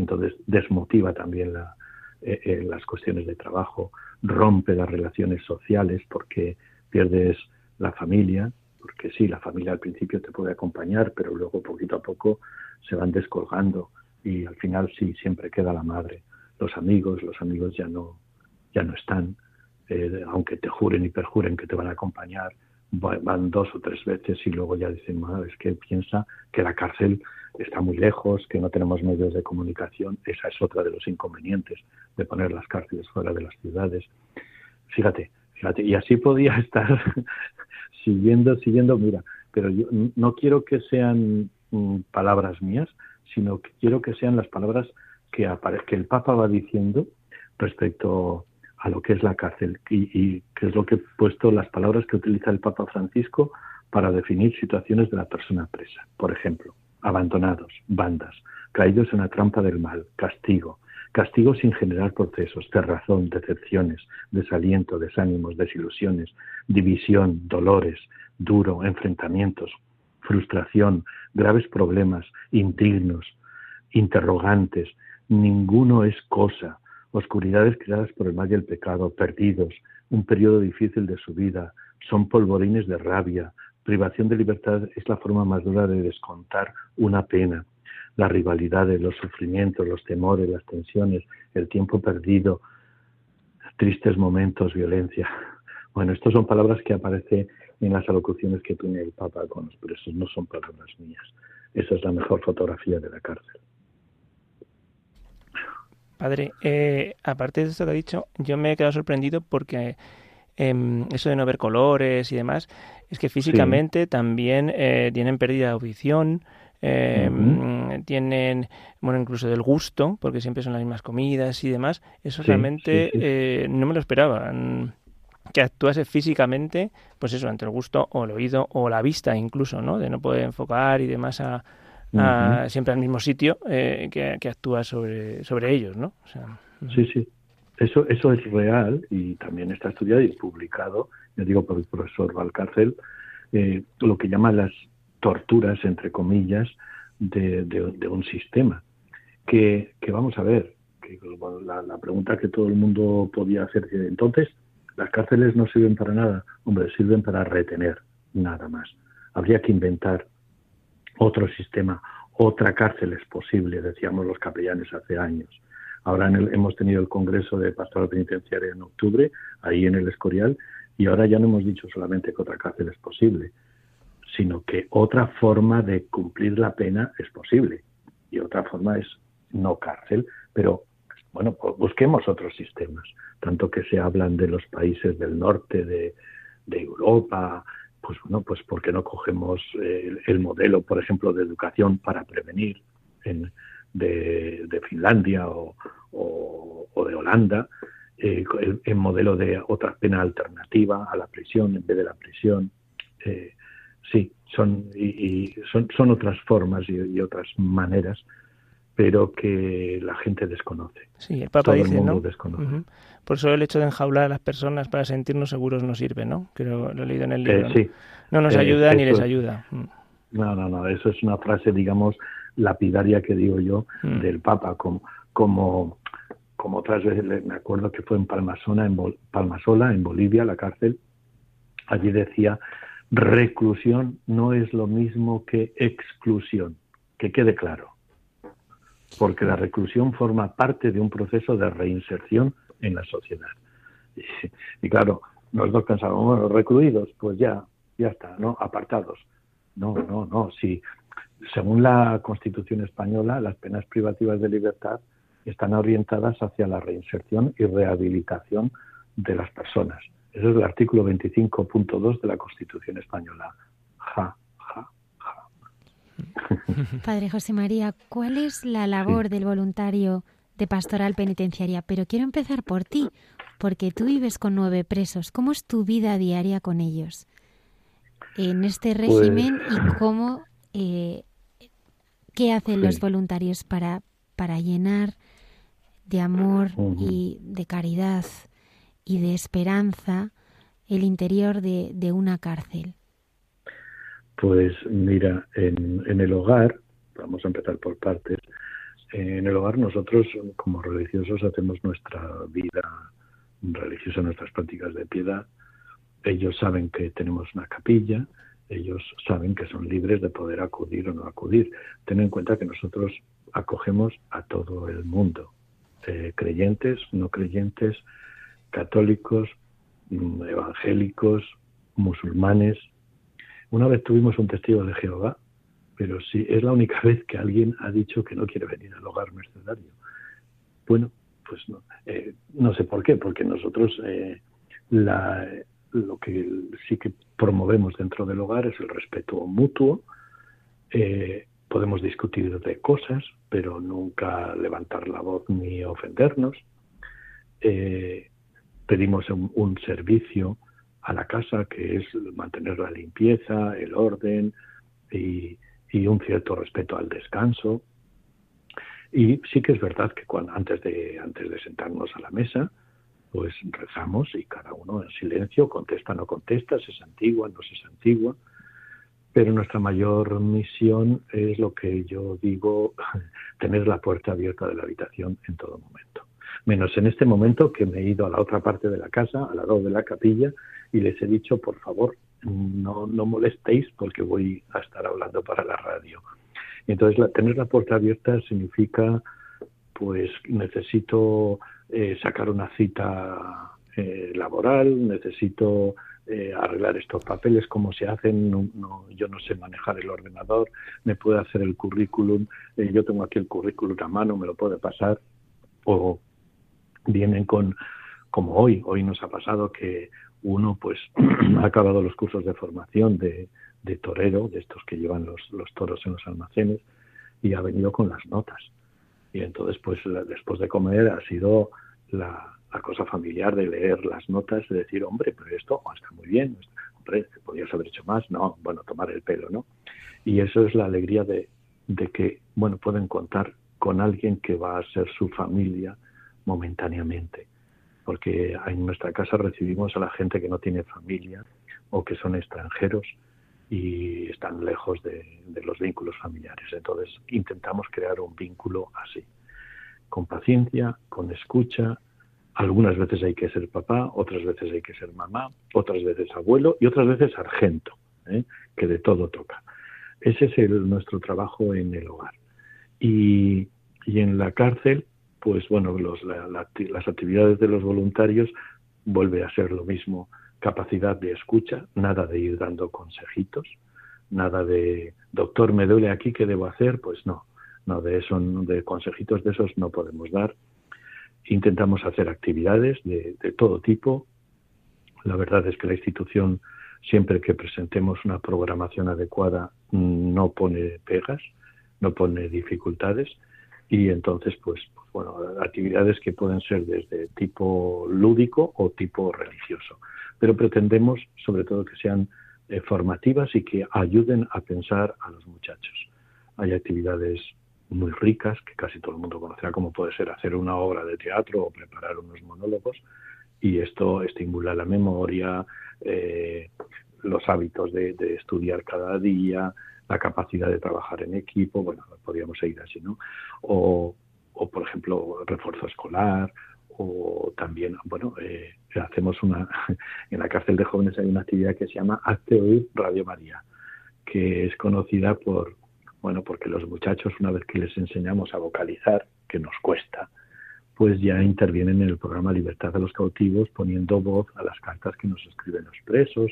entonces desmotiva también la, eh, eh, las cuestiones de trabajo, rompe las relaciones sociales porque pierdes la familia, porque sí, la familia al principio te puede acompañar, pero luego poquito a poco se van descolgando y al final sí, siempre queda la madre. Los amigos, los amigos ya no, ya no están, eh, aunque te juren y perjuren que te van a acompañar, van dos o tres veces y luego ya dicen, es que piensa que la cárcel está muy lejos, que no tenemos medios de comunicación. Esa es otra de los inconvenientes de poner las cárceles fuera de las ciudades. Fíjate, fíjate, y así podía estar siguiendo, siguiendo, mira, pero yo no quiero que sean mm, palabras mías, sino que quiero que sean las palabras que, que el Papa va diciendo respecto a lo que es la cárcel y, que es lo que he puesto las palabras que utiliza el Papa Francisco para definir situaciones de la persona presa. Por ejemplo, abandonados, bandas, caídos en la trampa del mal, castigo, castigo sin generar procesos, cerrazón, decepciones, desaliento, desánimos, desilusiones, división, dolores, duro, enfrentamientos, frustración, graves problemas, indignos, interrogantes, ninguno es cosa, oscuridades creadas por el mal y el pecado, perdidos, un periodo difícil de su vida, son polvorines de rabia, privación de libertad es la forma más dura de descontar una pena. Las rivalidades, los sufrimientos, los temores, las tensiones, el tiempo perdido, tristes momentos, violencia. Bueno, estas son palabras que aparecen en las alocuciones que tiene el Papa con los presos, no son palabras mías. Esa es la mejor fotografía de la cárcel. Padre, eh, aparte de esto que ha dicho, yo me he quedado sorprendido porque Em, eso de no ver colores y demás, es que físicamente también eh, tienen pérdida de audición, em, tienen, bueno, incluso del gusto, porque siempre son las mismas comidas y demás. Eso realmente eh, no me lo esperaba. Que actuase físicamente, pues eso, ante el gusto o el oído o la vista incluso, ¿no? De no poder enfocar y demás a, siempre al mismo sitio eh, que, que, actúa sobre, sobre ellos, ¿no? sí, sí. Eso, eso es real y también está estudiado y publicado, ya digo, por el profesor Valcárcel, eh, lo que llama las torturas, entre comillas, de, de, un sistema. Que, que, vamos a ver, que la, la, pregunta que todo el mundo podía hacer, entonces, las cárceles no sirven para nada. Hombre, sirven para retener, nada más. Habría que inventar otro sistema, otra cárcel es posible, decíamos los capellanes hace años Ahora hemos tenido el Congreso de Pastoral Penitenciaria en octubre, ahí en el Escorial, y ahora ya no hemos dicho solamente que otra cárcel es posible, sino que otra forma de cumplir la pena es posible. Y otra forma es no cárcel, pero bueno, pues busquemos otros sistemas. Tanto que se hablan de los países del norte de, Europa, pues bueno, pues ¿por qué no cogemos el, el, modelo, por ejemplo, de educación para prevenir en, de, Finlandia o, de Holanda, eh, el, modelo de otra pena alternativa a la prisión en vez de la prisión. Eh, sí, son, y, son, son otras formas y, otras maneras, pero que la gente desconoce. Sí, el Papa dice, ¿no? Por eso el hecho de enjaular a las personas para sentirnos seguros no sirve, ¿no? Que lo, he leído en el libro. Eh, ¿no? nos ayuda ni les ayuda. Mm. No, no, no, eso es una frase, digamos, lapidaria que digo yo mm. del Papa, como, como, como otras veces me acuerdo que fue en Palmasona, en Palmasola, en Bolivia, la cárcel, allí decía, reclusión no es lo mismo que exclusión, que quede claro, porque la reclusión forma parte de un proceso de reinserción en la sociedad. Y, claro, nosotros pensábamos, bueno, recluidos, pues ya, ya está, ¿no? Apartados. No, no, no, si según la Constitución española, las penas privativas de libertad están orientadas hacia la reinserción y rehabilitación de las personas. Ese es el artículo 25.2 de la Constitución española. Ja. Padre José María, ¿cuál es la labor del voluntario de pastoral penitenciaria? Pero quiero empezar por ti, porque tú vives con nueve presos. ¿Cómo es tu vida diaria con ellos? En este pues régimen y cómo eh, ¿Qué hacen los voluntarios para, para llenar de amor y de caridad y de esperanza el interior de, de una cárcel? Pues mira, en, el hogar, vamos a empezar por partes, En el hogar nosotros como religiosos hacemos nuestra vida religiosa, nuestras prácticas de piedad. Ellos saben que tenemos una capilla, ellos saben que son libres de poder acudir o no acudir. Ten en cuenta que nosotros acogemos a todo el mundo, eh, creyentes, no creyentes, católicos, evangélicos, musulmanes. Una vez tuvimos un testigo de Jehová, pero sí, es la única vez que alguien ha dicho que no quiere venir al hogar mercedario. Bueno, pues no, eh, no sé por qué, porque nosotros eh, lo que sí que promovemos dentro del hogar es el respeto mutuo. Eh, podemos discutir de cosas, pero nunca levantar la voz ni ofendernos. Pedimos un, servicio a la casa que es mantener la limpieza, el orden y, un cierto respeto al descanso. Y sí que es verdad que cuando, antes, de, antes de sentarnos a la mesa, pues rezamos y cada uno en silencio contesta, no contesta, si es antigua, no si es antigua. Pero nuestra mayor misión es lo que yo digo, tener la puerta abierta de la habitación en todo momento. Menos en este momento que me he ido a la otra parte de la casa, al lado de la capilla, y les he dicho, por favor, no, no molestéis porque voy a estar hablando para la radio. entonces, tener la puerta abierta significa, pues necesito eh, sacar una cita eh, laboral, necesito eh, arreglar estos papeles, cómo se hacen, no, yo no sé manejar el ordenador, me puede hacer el currículum, yo tengo aquí el currículum a mano, me lo puede pasar, o vienen con, como hoy, hoy nos ha pasado que uno pues ha acabado los cursos de formación de, torero, de estos que llevan los, toros en los almacenes, y ha venido con las notas. Y entonces, pues después de comer ha sido la, cosa familiar de leer las notas, de decir, hombre, pero esto está muy bien, hombre, podrías haber hecho más, no, bueno, tomar el pelo, ¿no? Y eso es la alegría de que, bueno, pueden contar con alguien que va a ser su familia momentáneamente. Porque en nuestra casa recibimos a la gente que no tiene familia o que son extranjeros y están lejos de, los vínculos familiares. Entonces intentamos crear un vínculo así, con paciencia, con escucha. Algunas veces hay que ser papá, otras veces hay que ser mamá, otras veces abuelo y otras veces sargento, ¿eh? que de todo toca. Ese es nuestro trabajo en el hogar. Y, en la cárcel, pues bueno, las actividades de los voluntarios vuelve a ser lo mismo capacidad de escucha, nada de ir dando consejitos, nada de, doctor, me duele aquí, ¿qué debo hacer? Pues no, no, de eso, de consejitos de esos no podemos dar. Intentamos hacer actividades de, de todo tipo. La verdad es que la institución, siempre que presentemos una programación adecuada, no pone pegas, no pone dificultades y entonces pues, pues, bueno actividades que pueden ser desde tipo lúdico o tipo religioso pero pretendemos sobre todo que sean eh, formativas y que ayuden a pensar a los muchachos. Hay actividades muy ricas que casi todo el mundo conocerá, como puede ser hacer una obra de teatro o preparar unos monólogos, y esto estimula la memoria, eh, los hábitos de, de, estudiar cada día, la capacidad de trabajar en equipo, bueno, podríamos seguir así, ¿no? O, o por ejemplo, refuerzo escolar, o también, bueno, eh, hacemos una, en la cárcel de jóvenes hay una actividad que se llama Hazte Oír Radio María, que es conocida por, bueno, porque los muchachos una vez que les enseñamos a vocalizar, que nos cuesta, pues ya intervienen en el programa Libertad de los Cautivos poniendo voz a las cartas que nos escriben los presos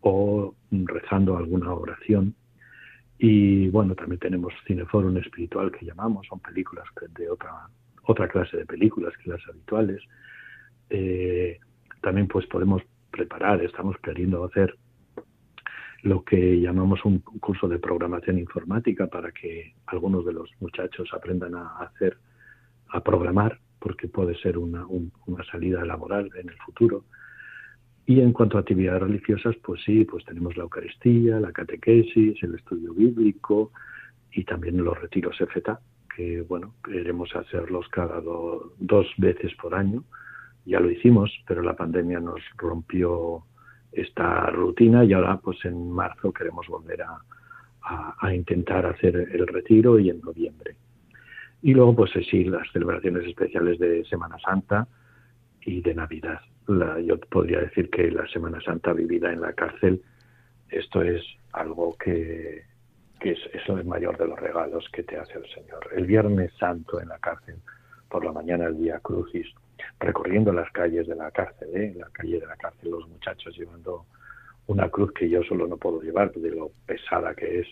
o rezando alguna oración. Y bueno, también tenemos Cineforum Espiritual que llamamos, son películas de otra otra clase de películas que las habituales. Eh, también pues podemos preparar, estamos queriendo hacer lo que llamamos un curso de programación informática para que algunos de los muchachos aprendan a hacer, a programar, porque puede ser una, una salida laboral en el futuro. Y en cuanto a actividades religiosas, pues sí, pues tenemos la Eucaristía, la catequesis, el estudio bíblico y también los retiros EFETA, que bueno, queremos hacerlos cada dos veces por año. Ya lo hicimos, pero la pandemia nos rompió esta rutina y ahora pues en marzo queremos volver a, a, intentar hacer el retiro y en noviembre. Y luego, pues sí, las celebraciones especiales de Semana Santa y de Navidad. La, yo podría decir que la Semana Santa vivida en la cárcel, esto es algo que, que es, es el mayor de los regalos que te hace el Señor. El Viernes Santo en la cárcel, por la mañana el día Crucis, recorriendo las calles de la cárcel, ¿eh? en la calle de la cárcel, los muchachos llevando una cruz que yo solo no puedo llevar de lo pesada que es,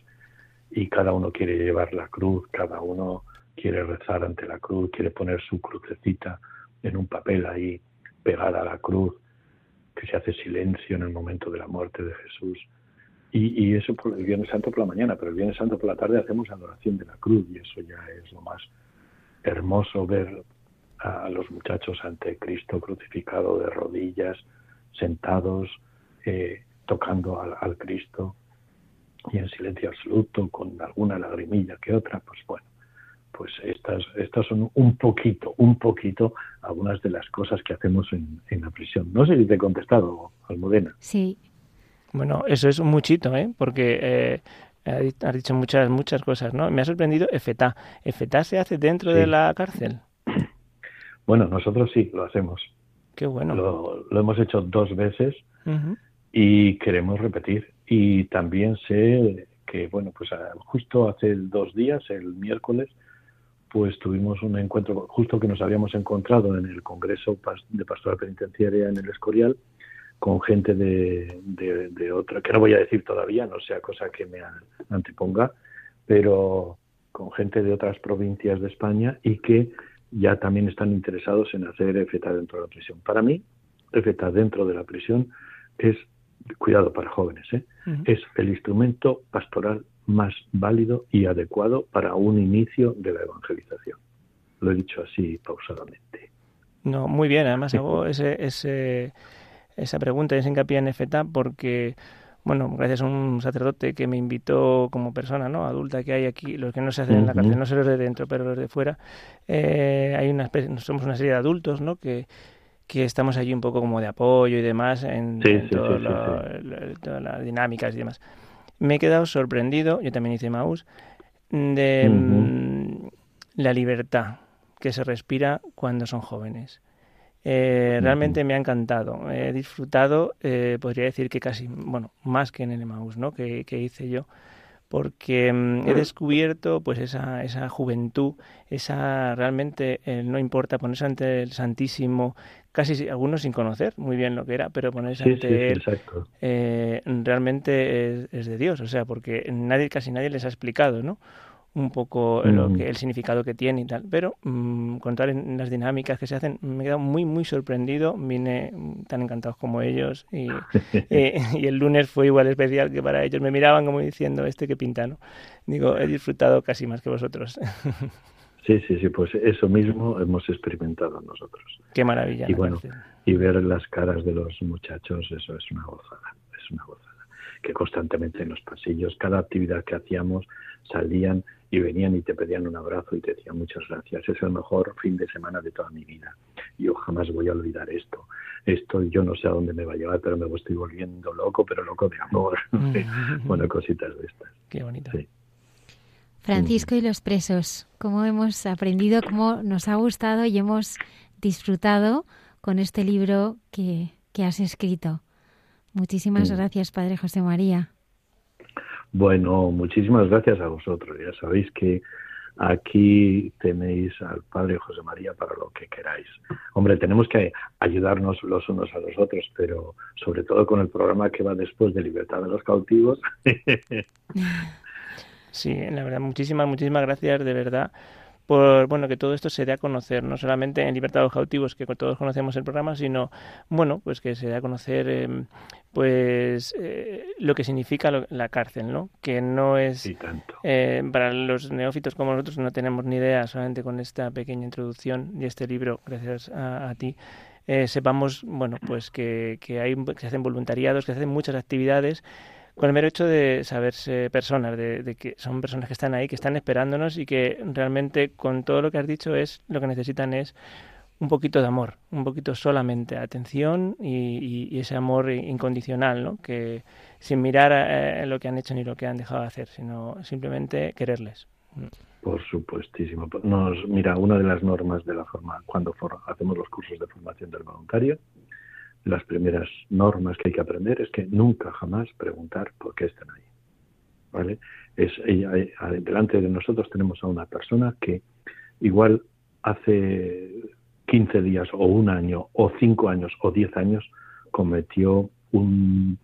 y cada uno quiere llevar la cruz, cada uno quiere rezar ante la cruz, quiere poner su crucecita en un papel ahí pegada a la cruz, que se hace silencio en el momento de la muerte de Jesús. Y, y, eso por el Viernes Santo por la mañana, pero el Viernes Santo por la tarde hacemos adoración de la cruz y eso ya es lo más hermoso ver a los muchachos ante Cristo crucificado de rodillas, sentados, eh, tocando al, al, Cristo y en silencio absoluto, con alguna lagrimilla que otra, pues bueno, pues estas, estas son un poquito, un poquito algunas de las cosas que hacemos en, en la prisión. No sé si te he contestado, Almudena. Sí. Bueno, eso es un muchito, ¿eh? porque eh, has dicho muchas, muchas cosas, ¿no? Me ha sorprendido EFETA. ¿EFETA se hace dentro sí. de la cárcel? Bueno, nosotros sí, lo hacemos. Qué bueno. Lo, lo hemos hecho dos veces uh -huh. y queremos repetir. Y también sé que, bueno, pues justo hace dos días, el miércoles, pues tuvimos un encuentro, justo que nos habíamos encontrado en el Congreso de Pastoral Penitenciaria en el Escorial, con gente de, de, de, otra, que no voy a decir todavía, no sea cosa que me anteponga, pero con gente de otras provincias de España y que ya también están interesados en hacer EFETA dentro de la prisión. Para mí, EFETA dentro de la prisión es, cuidado para jóvenes, ¿eh? uh -huh. es el instrumento pastoral más válido y adecuado para un inicio de la evangelización. Lo he dicho así pausadamente. No, muy bien, además hago ese, ese, esa pregunta, ese hincapié en EFETA porque bueno, gracias a un sacerdote que me invitó como persona ¿no? adulta que hay aquí, los que no se hacen en la cárcel, no sé los de dentro, pero los de fuera, eh, hay una especie, somos una serie de adultos ¿no? que, que estamos allí un poco como de apoyo y demás en, sí, en sí, todo sí, lo, lo, todas las dinámicas y demás. Me he quedado sorprendido, yo también hice Maus, de uh -huh. la libertad que se respira cuando son jóvenes. Eh, realmente me ha encantado. He disfrutado, eh, podría decir que casi, bueno, más que en el Emaús, ¿no? Que, que hice yo, porque mm, he descubierto, pues esa, esa juventud, esa realmente eh, no importa ponerse ante el Santísimo, casi algunos sin conocer muy bien lo que era, pero ponerse sí, ante sí, él eh, realmente es, es, de Dios, o sea, porque nadie, casi nadie les ha explicado, ¿no? un poco mm. lo que, el significado que tiene y tal. Pero mmm, contar en las dinámicas que se hacen, me he quedado muy, muy sorprendido. Vine tan encantados como ellos y, y, y, el lunes fue igual especial que para ellos. Me miraban como diciendo, este que pinta, ¿no? Digo, he disfrutado casi más que vosotros. Sí, sí, sí, pues eso mismo hemos experimentado nosotros. Qué maravilla. Y bueno, y ver las caras de los muchachos, eso es una gozada, es una gozada. Que constantemente en los pasillos, cada actividad que hacíamos, salían y venían y te pedían un abrazo y te decían muchas gracias. Es el mejor fin de semana de toda mi vida. Yo jamás voy a olvidar esto. Esto yo no sé a dónde me va a llevar, pero me estoy volviendo loco, pero loco de amor. bueno, cositas de estas. Qué bonito. Sí. Francisco y los presos, cómo hemos aprendido, cómo nos ha gustado y hemos disfrutado con este libro que, que has escrito. Muchísimas gracias, Padre José María. Bueno, muchísimas gracias a vosotros. Ya sabéis que aquí tenéis al Padre José María para lo que queráis. Hombre, tenemos que ayudarnos los unos a los otros, pero sobre todo con el programa que va después de Libertad de los Cautivos. sí, la verdad, muchísimas, muchísimas gracias, de verdad por bueno que todo esto se dé a conocer, no solamente en Libertad de los Cautivos, que todos conocemos el programa, sino bueno, pues que se dé a conocer eh, pues eh, lo que significa lo, la cárcel, ¿no? Que no es eh, para los neófitos como nosotros no tenemos ni idea, solamente con esta pequeña introducción y este libro, gracias a, a ti. Eh, sepamos, bueno, pues que, que, hay, que se hacen voluntariados, que se hacen muchas actividades con el mero hecho de saberse personas, de, de, que son personas que están ahí, que están esperándonos y que realmente con todo lo que has dicho es lo que necesitan es un poquito de amor, un poquito solamente atención y, ese amor incondicional, ¿no? Que sin mirar eh, lo que han hecho ni lo que han dejado de hacer, sino simplemente quererles. Por supuestísimo. Mira, una de las normas de la forma, cuando hacemos los cursos de formación del voluntario, las primeras normas que hay que aprender es que nunca jamás preguntar por qué están ahí. ¿Vale? Es, delante de nosotros tenemos a una persona que igual hace 15 días o un año o cinco años o diez años cometió un,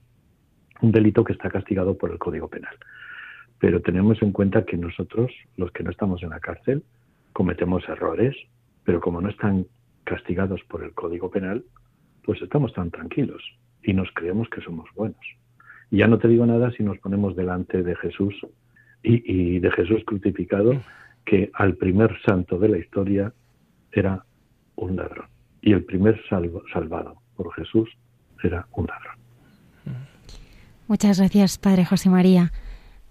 un delito que está castigado por el Código Penal. Pero tenemos en cuenta que nosotros, los que no estamos en la cárcel, cometemos errores, pero como no están castigados por el Código Penal, pues estamos tan tranquilos y nos creemos que somos buenos. Y ya no te digo nada si nos ponemos delante de Jesús y, de Jesús crucificado, que al primer santo de la historia era un ladrón. Y el primer salvado por Jesús era un ladrón. Muchas gracias, Padre José María.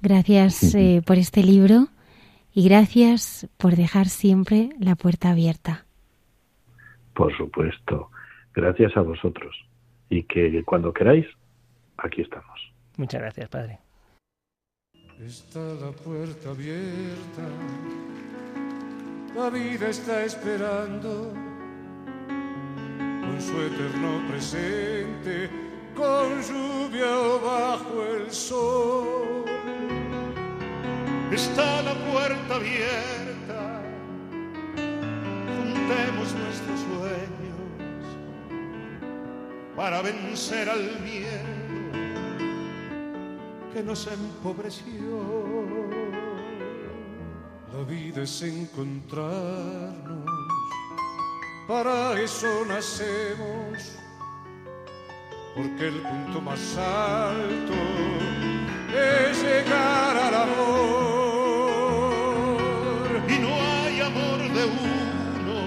Gracias eh, por este libro y gracias por dejar siempre la puerta abierta. Por supuesto gracias a vosotros. Y que cuando queráis, aquí estamos. Muchas gracias, Padre. Está la puerta abierta, la vida está esperando con su eterno presente, con lluvia o bajo el sol. Está la puerta abierta, juntemos nuestros sueños para vencer al miedo que nos empobreció. La vida es encontrarnos, para eso nacemos, porque el punto más alto es llegar al amor. Y no hay amor de uno,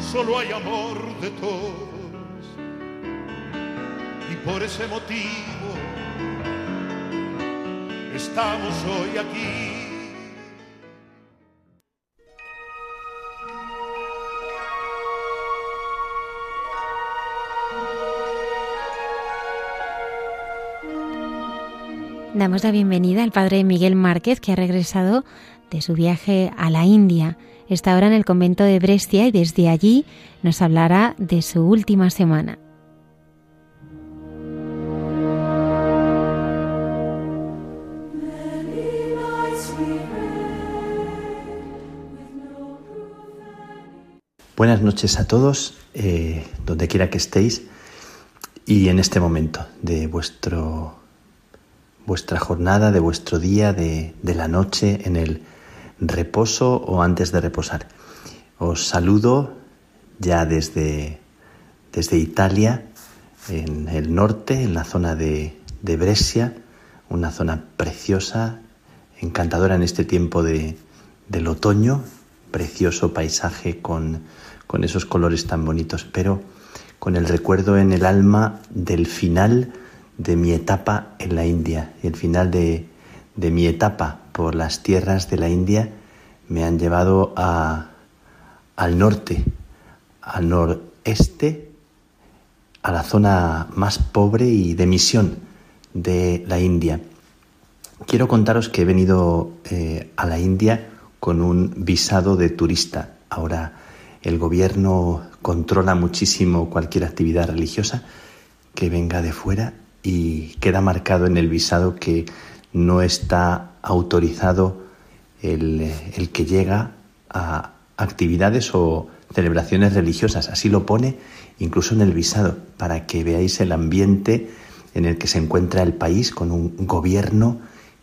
solo hay amor de todos por ese motivo estamos hoy aquí. Damos la bienvenida al padre Miguel Márquez, que ha regresado de su viaje a la India. Está ahora en el convento de Brescia y desde allí nos hablará de su última semana. Buenas noches a todos, eh, donde quiera que estéis, y en este momento de vuestro, vuestra jornada, de vuestro día, de, la noche, en el reposo o antes de reposar. Os saludo ya desde, desde Italia, en el norte, en la zona de, de Brescia, una zona preciosa, encantadora en este tiempo de, del otoño, precioso paisaje con con esos colores tan bonitos, pero con el recuerdo en el alma del final de mi etapa en la India. El final de, mi etapa por las tierras de la India me han llevado a, al norte, al noreste, a la zona más pobre y de misión de la India. Quiero contaros que he venido eh, a la India con un visado de turista. Ahora el gobierno controla muchísimo cualquier actividad religiosa que venga de fuera y queda marcado en el visado que no está autorizado el, que llega a actividades o celebraciones religiosas. Así lo pone incluso en el visado, para que veáis el ambiente en el que se encuentra el país con un gobierno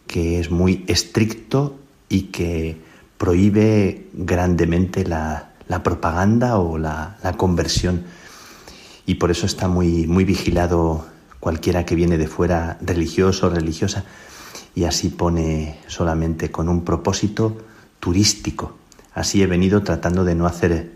que es muy estricto y que prohíbe grandemente la, la propaganda o la, conversión. Y por eso está muy, muy vigilado cualquiera que viene de fuera, religioso o religiosa, y así pone solamente con un propósito turístico. Así he venido tratando de no hacer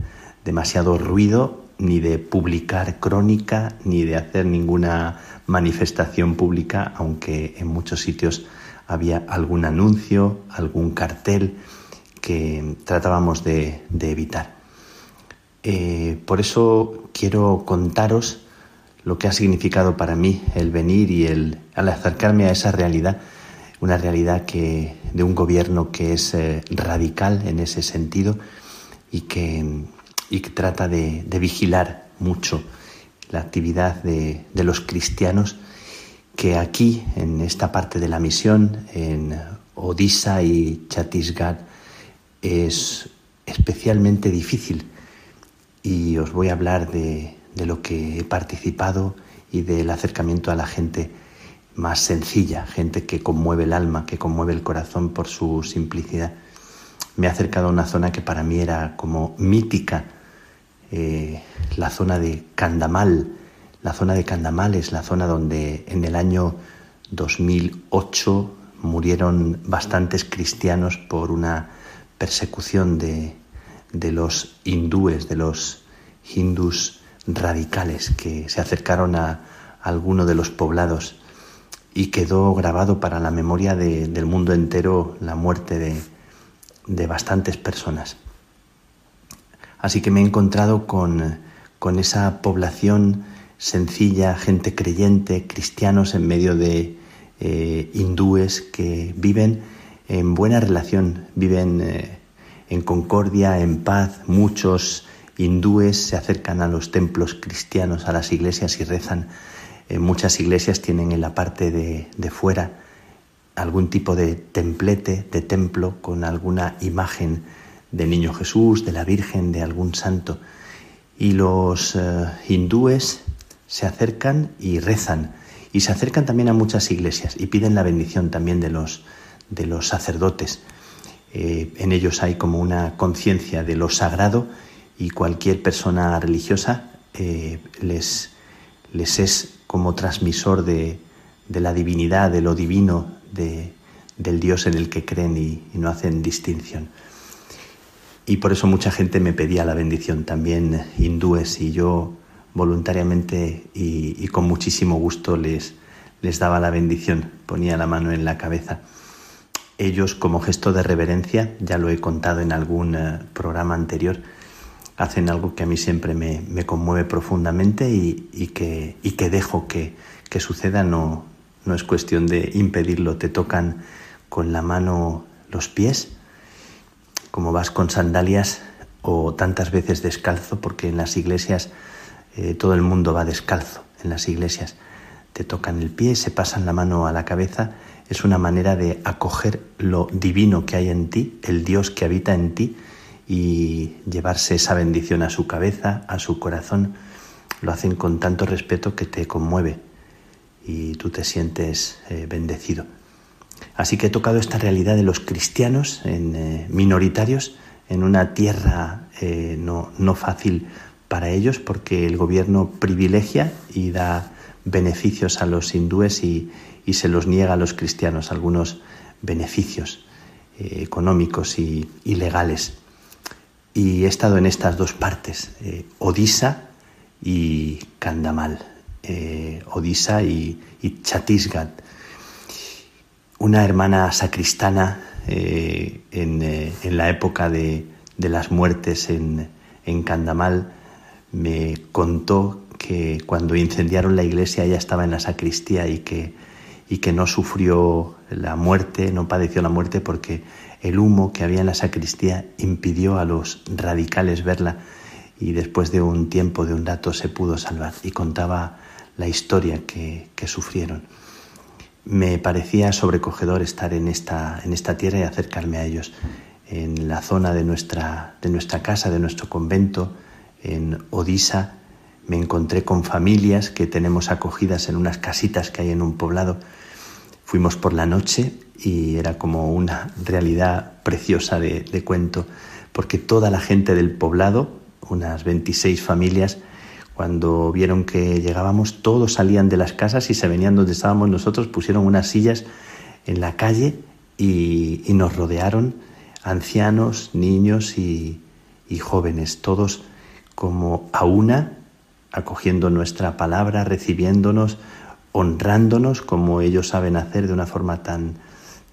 demasiado ruido, ni de publicar crónica, ni de hacer ninguna manifestación pública, aunque en muchos sitios había algún anuncio, algún cartel que tratábamos de evitar. Eh, por eso quiero contaros lo que ha significado para mí el venir y el acercarme a esa realidad, una realidad que, de un gobierno que es eh, radical en ese sentido y que, y que trata de, vigilar mucho la actividad de, de, los cristianos que aquí, en esta parte de la misión, en Odisha y Chhattisgarh, es especialmente difícil. Y os voy a hablar de, de lo que he participado y del acercamiento a la gente más sencilla, gente que conmueve el alma, que conmueve el corazón por su simplicidad. Me he acercado a una zona que para mí era como mítica, eh, la zona de Candamal. La zona de Candamal es la zona donde en el año 2008 murieron bastantes cristianos por una persecución de, de los hindúes, de los hindús radicales que se acercaron a, alguno de los poblados y quedó grabado para la memoria del mundo entero la muerte de, de, bastantes personas. Así que me he encontrado con, con, esa población sencilla, gente creyente, cristianos en medio de eh, hindúes que viven en buena relación, viven eh, en concordia, en paz, muchos hindúes se acercan a los templos cristianos, a las iglesias y rezan. Eh, muchas iglesias tienen en la parte de, fuera algún tipo de templete, de templo, con alguna imagen del niño Jesús, de la Virgen, de algún santo. Y los eh, hindúes se acercan y rezan. Y se acercan también a muchas iglesias y piden la bendición también de los, de los sacerdotes. Eh, en ellos hay como una conciencia de lo sagrado y cualquier persona religiosa eh, les, es como transmisor de, la divinidad, de lo divino, de, del Dios en el que creen y, no hacen distinción. Y por eso mucha gente me pedía la bendición, también hindúes, y yo voluntariamente y, con muchísimo gusto les daba la bendición, ponía la mano en la cabeza. Ellos, como gesto de reverencia, ya lo he contado en algún eh, programa anterior, hacen algo que a mí siempre me, conmueve profundamente y, que, que, dejo que, suceda. No, no es cuestión de impedirlo, te tocan con la mano los pies, como vas con sandalias o tantas veces descalzo, porque en las iglesias eh, todo el mundo va descalzo, en las iglesias te tocan el pie, se pasan la mano a la cabeza, es una manera de acoger lo divino que hay en ti, el Dios que habita en ti, y llevarse esa bendición a su cabeza, a su corazón, lo hacen con tanto respeto que te conmueve y tú te sientes eh, bendecido. Así que he tocado esta realidad de los cristianos en, eh, minoritarios en una tierra eh, no, no fácil para ellos porque el gobierno privilegia y da beneficios a los hindúes y, y se los niega a los cristianos algunos beneficios económicos y, legales y he estado en estas dos partes, eh, Odisha y Kandamal, eh, Odisha y, y. Una hermana sacristana eh, en, la época de, las muertes en, en Kandamal me contó que cuando incendiaron la iglesia ella estaba en la sacristía y que, y que no sufrió la muerte, no padeció la muerte porque el humo que había en la sacristía impidió a los radicales verla y después de un tiempo, de un dato, se pudo salvar y contaba la historia que, sufrieron. Me parecía sobrecogedor estar en esta, en esta tierra y acercarme a ellos. En la zona de nuestra, de nuestra casa, de nuestro convento, en Odisa, me encontré con familias que tenemos acogidas en unas casitas que hay en un poblado. Fuimos por la noche y era como una realidad preciosa de, cuento, porque toda la gente del poblado, unas 26 familias, cuando vieron que llegábamos, todos salían de las casas y se venían donde estábamos nosotros, pusieron unas sillas en la calle y, nos rodearon ancianos, niños y, jóvenes, todos como a una, acogiendo nuestra palabra, recibiéndonos, honrándonos como ellos saben hacer de una forma tan,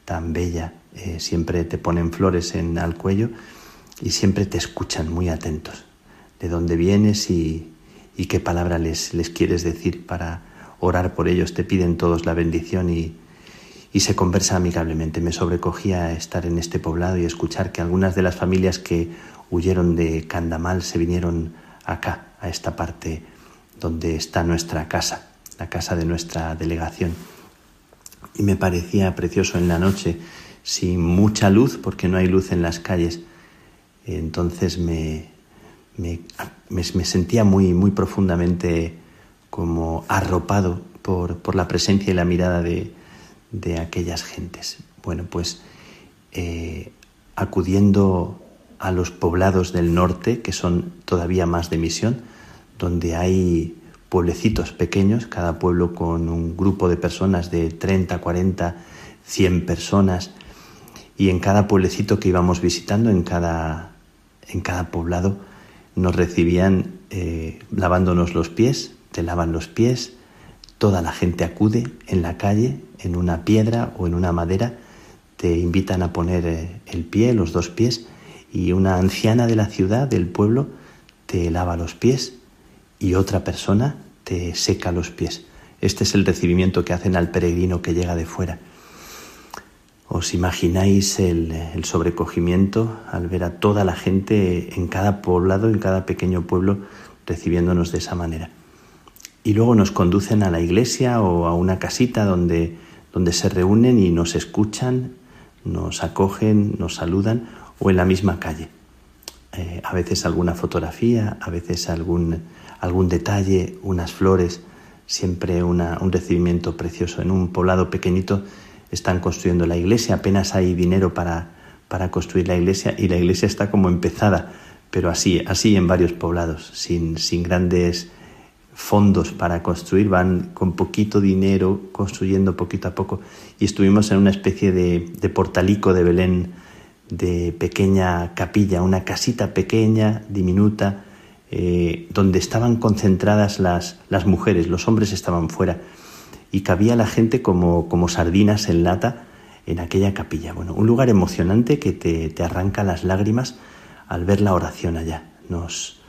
tan bella, eh, siempre te ponen flores en al cuello y siempre te escuchan muy atentos de dónde vienes y, qué palabra les, les, quieres decir para orar por ellos. Te piden todos la bendición y, y se conversa amigablemente. Me sobrecogía estar en este poblado y escuchar que algunas de las familias que huyeron de Candamal se vinieron acá, a esta parte donde está nuestra casa, la casa de nuestra delegación. Y me parecía precioso en la noche, sin mucha luz, porque no hay luz en las calles. Entonces me, me, sentía muy, muy profundamente como arropado por, por, la presencia y la mirada de, de aquellas gentes. Bueno, pues eh, acudiendo a los poblados del norte, que son todavía más de misión, donde hay pueblecitos pequeños, cada pueblo con un grupo de personas de 30, 40, 100 personas, y en cada pueblecito que íbamos visitando, en cada, en cada poblado, nos recibían eh, lavándonos los pies, te lavan los pies, toda la gente acude en la calle, en una piedra o en una madera, te invitan a poner eh, el pie, los dos pies, y una anciana de la ciudad, del pueblo, te lava los pies y otra persona te seca los pies. Este es el recibimiento que hacen al peregrino que llega de fuera. ¿Os imagináis el, sobrecogimiento al ver a toda la gente en cada poblado, en cada pequeño pueblo, recibiéndonos de esa manera? Y luego nos conducen a la iglesia o a una casita donde, donde se reúnen y nos escuchan, nos acogen, nos saludan o en la misma calle. Eh, a veces alguna fotografía, a veces algún, algún detalle, unas flores, siempre una, un recibimiento precioso. En un poblado pequeñito están construyendo la iglesia, apenas hay dinero para, para construir la iglesia y la iglesia está como empezada, pero así, así en varios poblados, sin, sin grandes fondos para construir, van con poquito dinero construyendo poquito a poco y estuvimos en una especie de, de portalico de Belén de pequeña capilla, una casita pequeña, diminuta, eh, donde estaban concentradas las, las, mujeres, los hombres estaban fuera y cabía la gente como, como sardinas en lata en aquella capilla. Bueno, un lugar emocionante que te, te arranca las lágrimas al ver la oración allá. Nos,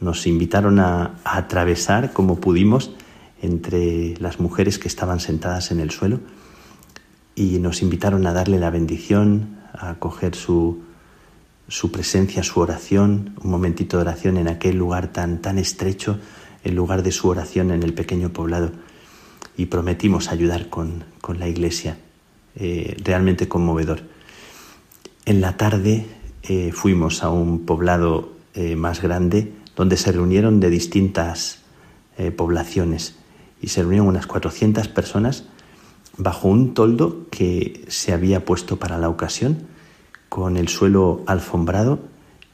nos invitaron a, a atravesar como pudimos entre las mujeres que estaban sentadas en el suelo y nos invitaron a darle la bendición, a acoger su, su presencia, su oración, un momentito de oración en aquel lugar tan, tan estrecho, el lugar de su oración en el pequeño poblado. Y prometimos ayudar con, con la iglesia, eh, realmente conmovedor. En la tarde eh, fuimos a un poblado eh, más grande donde se reunieron de distintas poblaciones y se reunieron unas 400 personas bajo un toldo que se había puesto para la ocasión, con el suelo alfombrado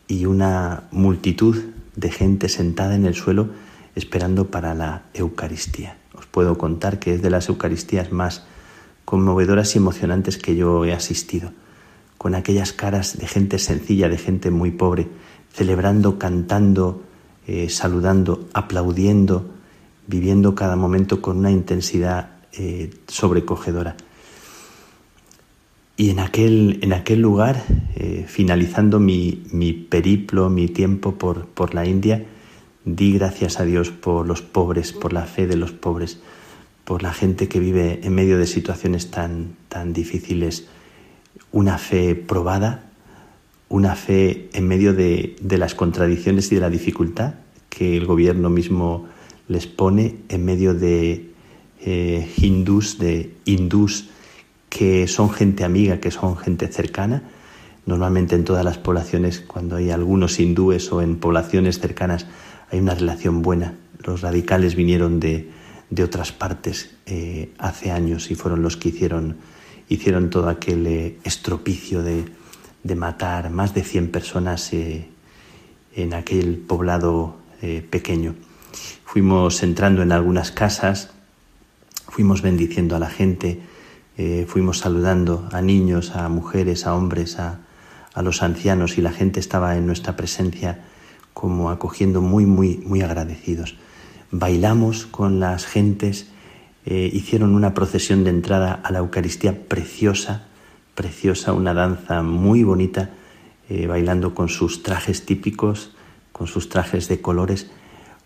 y una multitud de gente sentada en el suelo esperando para la Eucaristía. Os puedo contar que es de las Eucaristías más conmovedoras y emocionantes que yo he asistido, con aquellas caras de gente sencilla, de gente muy pobre, celebrando, cantando, eh, saludando, aplaudiendo, viviendo cada momento con una intensidad eh, sobrecogedora. Y en aquel, en aquel lugar, eh, finalizando mi, mi, periplo, mi tiempo por, por la India, di gracias a Dios por los pobres, por la fe de los pobres, por la gente que vive en medio de situaciones tan, tan difíciles, una fe probada, una fe en medio de, de las contradicciones y de la dificultad que el gobierno mismo les pone, en medio de eh, hindús, de hindús, que son gente amiga, que son gente cercana. Normalmente en todas las poblaciones, cuando hay algunos hindúes o en poblaciones cercanas, hay una relación buena. Los radicales vinieron de, de otras partes eh, hace años y fueron los que hicieron, hicieron todo aquel eh, estropicio de, de, matar más de 100 personas eh, en aquel poblado pequeño. Fuimos entrando en algunas casas fuimos bendiciendo a la gente, eh, fuimos saludando a niños, a mujeres, a hombres, a, los ancianos y la gente estaba en nuestra presencia como acogiendo muy, muy, muy agradecidos. Bailamos con las gentes, eh, hicieron una procesión de entrada a la Eucaristía preciosa, preciosa, una danza muy bonita, eh, bailando con sus trajes típicos, con sus trajes de colores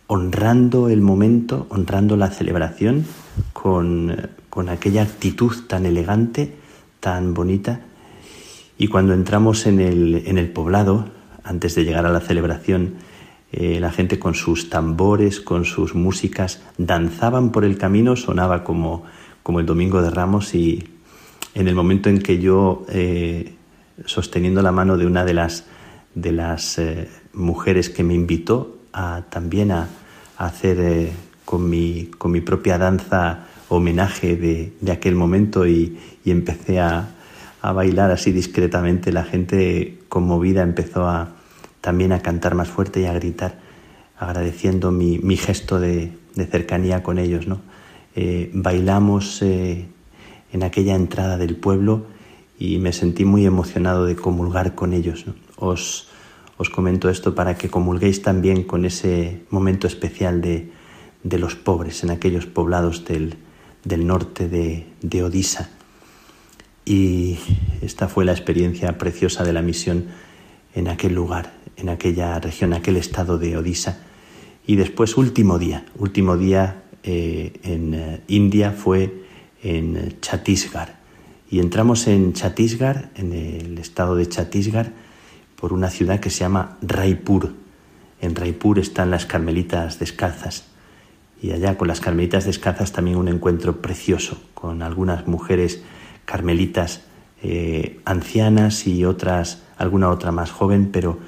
honrando el momento, honrando la celebración con, con aquella actitud tan elegante, tan bonita. Y cuando entramos en el, en el poblado, antes de llegar a la celebración, eh, la gente con sus tambores, con sus músicas, danzaban por el camino, sonaba como, como el Domingo de Ramos y en el momento en que yo, eh, sosteniendo la mano de una de las, de las eh, mujeres que me invitó a, también a, hacer con, mi, con mi propia danza homenaje de, de aquel momento y, y empecé a, a bailar así discretamente, la gente conmovida empezó a, también a cantar más fuerte y a gritar, agradeciendo mi, mi gesto de, de, cercanía con ellos. ¿no? Eh, bailamos eh, en aquella entrada del pueblo y me sentí muy emocionado de comulgar con ellos. ¿no? Os, os comento esto para que comulguéis también con ese momento especial de, de los pobres en aquellos poblados del, del norte de, de Odisa. Y esta fue la experiencia preciosa de la misión en aquel lugar, en aquella región, aquel estado de Odisha. Y después, último día, último día eh, en eh, India fue en Chhattisgarh. Y entramos en Chhattisgarh, en el estado de Chhattisgarh, por una ciudad que se llama Raipur. En Raipur están las Carmelitas Descalzas. Y allá con las Carmelitas Descalzas también un encuentro precioso, con algunas mujeres carmelitas eh, ancianas y otras, alguna otra más joven, pero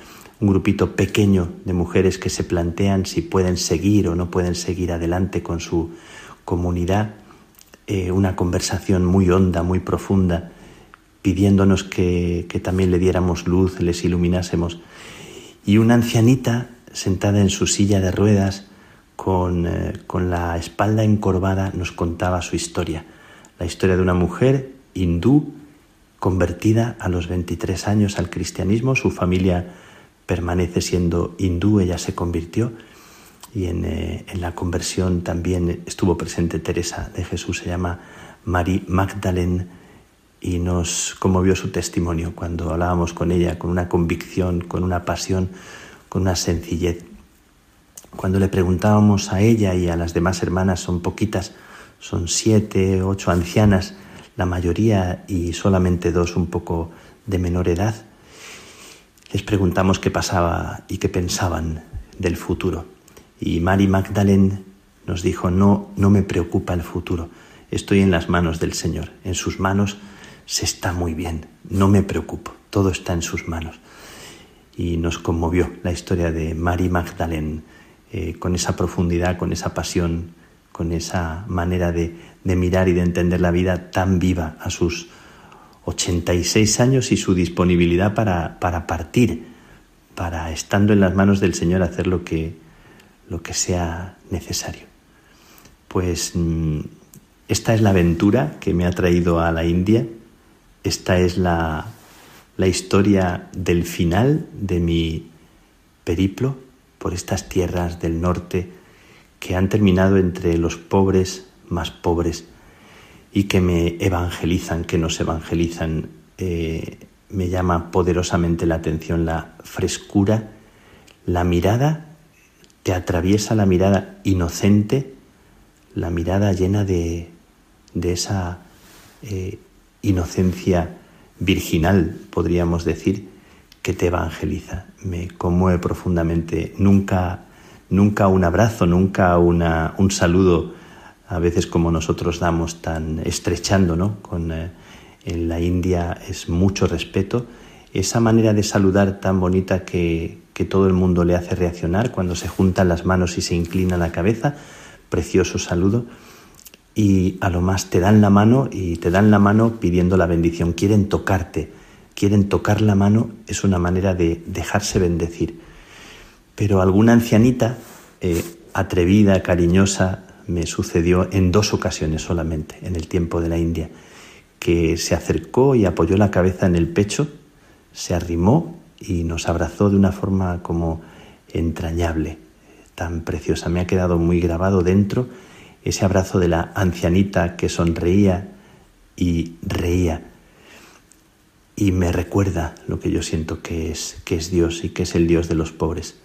un grupito pequeño de mujeres que se plantean si pueden seguir o no pueden seguir adelante con su comunidad, eh, una conversación muy honda, muy profunda, pidiéndonos que, que, también le diéramos luz, les iluminásemos. Y una ancianita sentada en su silla de ruedas, con, eh, con la espalda encorvada, nos contaba su historia, la historia de una mujer hindú convertida a los 23 años al cristianismo, su familia permanece siendo hindú, ella se convirtió y en, eh, en, la conversión también estuvo presente Teresa de Jesús, se llama Marie Magdalene y nos conmovió su testimonio cuando hablábamos con ella con una convicción, con una pasión, con una sencillez. Cuando le preguntábamos a ella y a las demás hermanas, son poquitas, son siete, ocho ancianas, la mayoría y solamente dos un poco de menor edad, les preguntamos qué pasaba y qué pensaban del futuro. Y Mary Magdalene nos dijo, no, no me preocupa el futuro, estoy en las manos del Señor, en sus manos se está muy bien, no me preocupo, todo está en sus manos. Y nos conmovió la historia de Mary Magdalene, eh, con esa profundidad, con esa pasión, con esa manera de, de mirar y de entender la vida tan viva a sus 86 años y su disponibilidad para, para partir, para estando en las manos del Señor hacer lo que, lo que sea necesario. Pues mm, esta es la aventura que me ha traído a la India, esta es la, la historia del final de mi periplo por estas tierras del norte que han terminado entre los pobres más pobres y que me evangelizan, que nos evangelizan. Eh, me llama poderosamente la atención la frescura, la mirada, te atraviesa la mirada inocente, la mirada llena de, de esa eh, inocencia virginal, podríamos decir, que te evangeliza. Me conmueve profundamente. Nunca, nunca un abrazo, nunca una, un saludo a veces como nosotros damos tan estrechando, ¿no? Con, eh, en la India es mucho respeto. Esa manera de saludar tan bonita que, que todo el mundo le hace reaccionar cuando se juntan las manos y se inclina la cabeza, precioso saludo. Y a lo más te dan la mano y te dan la mano pidiendo la bendición. Quieren tocarte, quieren tocar la mano, es una manera de dejarse bendecir. Pero alguna ancianita, eh, atrevida, cariñosa, me sucedió en dos ocasiones solamente en el tiempo de la India, que se acercó y apoyó la cabeza en el pecho, se arrimó y nos abrazó de una forma como entrañable, tan preciosa. Me ha quedado muy grabado dentro ese abrazo de la ancianita que sonreía y reía y me recuerda lo que yo siento que es, que es Dios y que es el Dios de los pobres.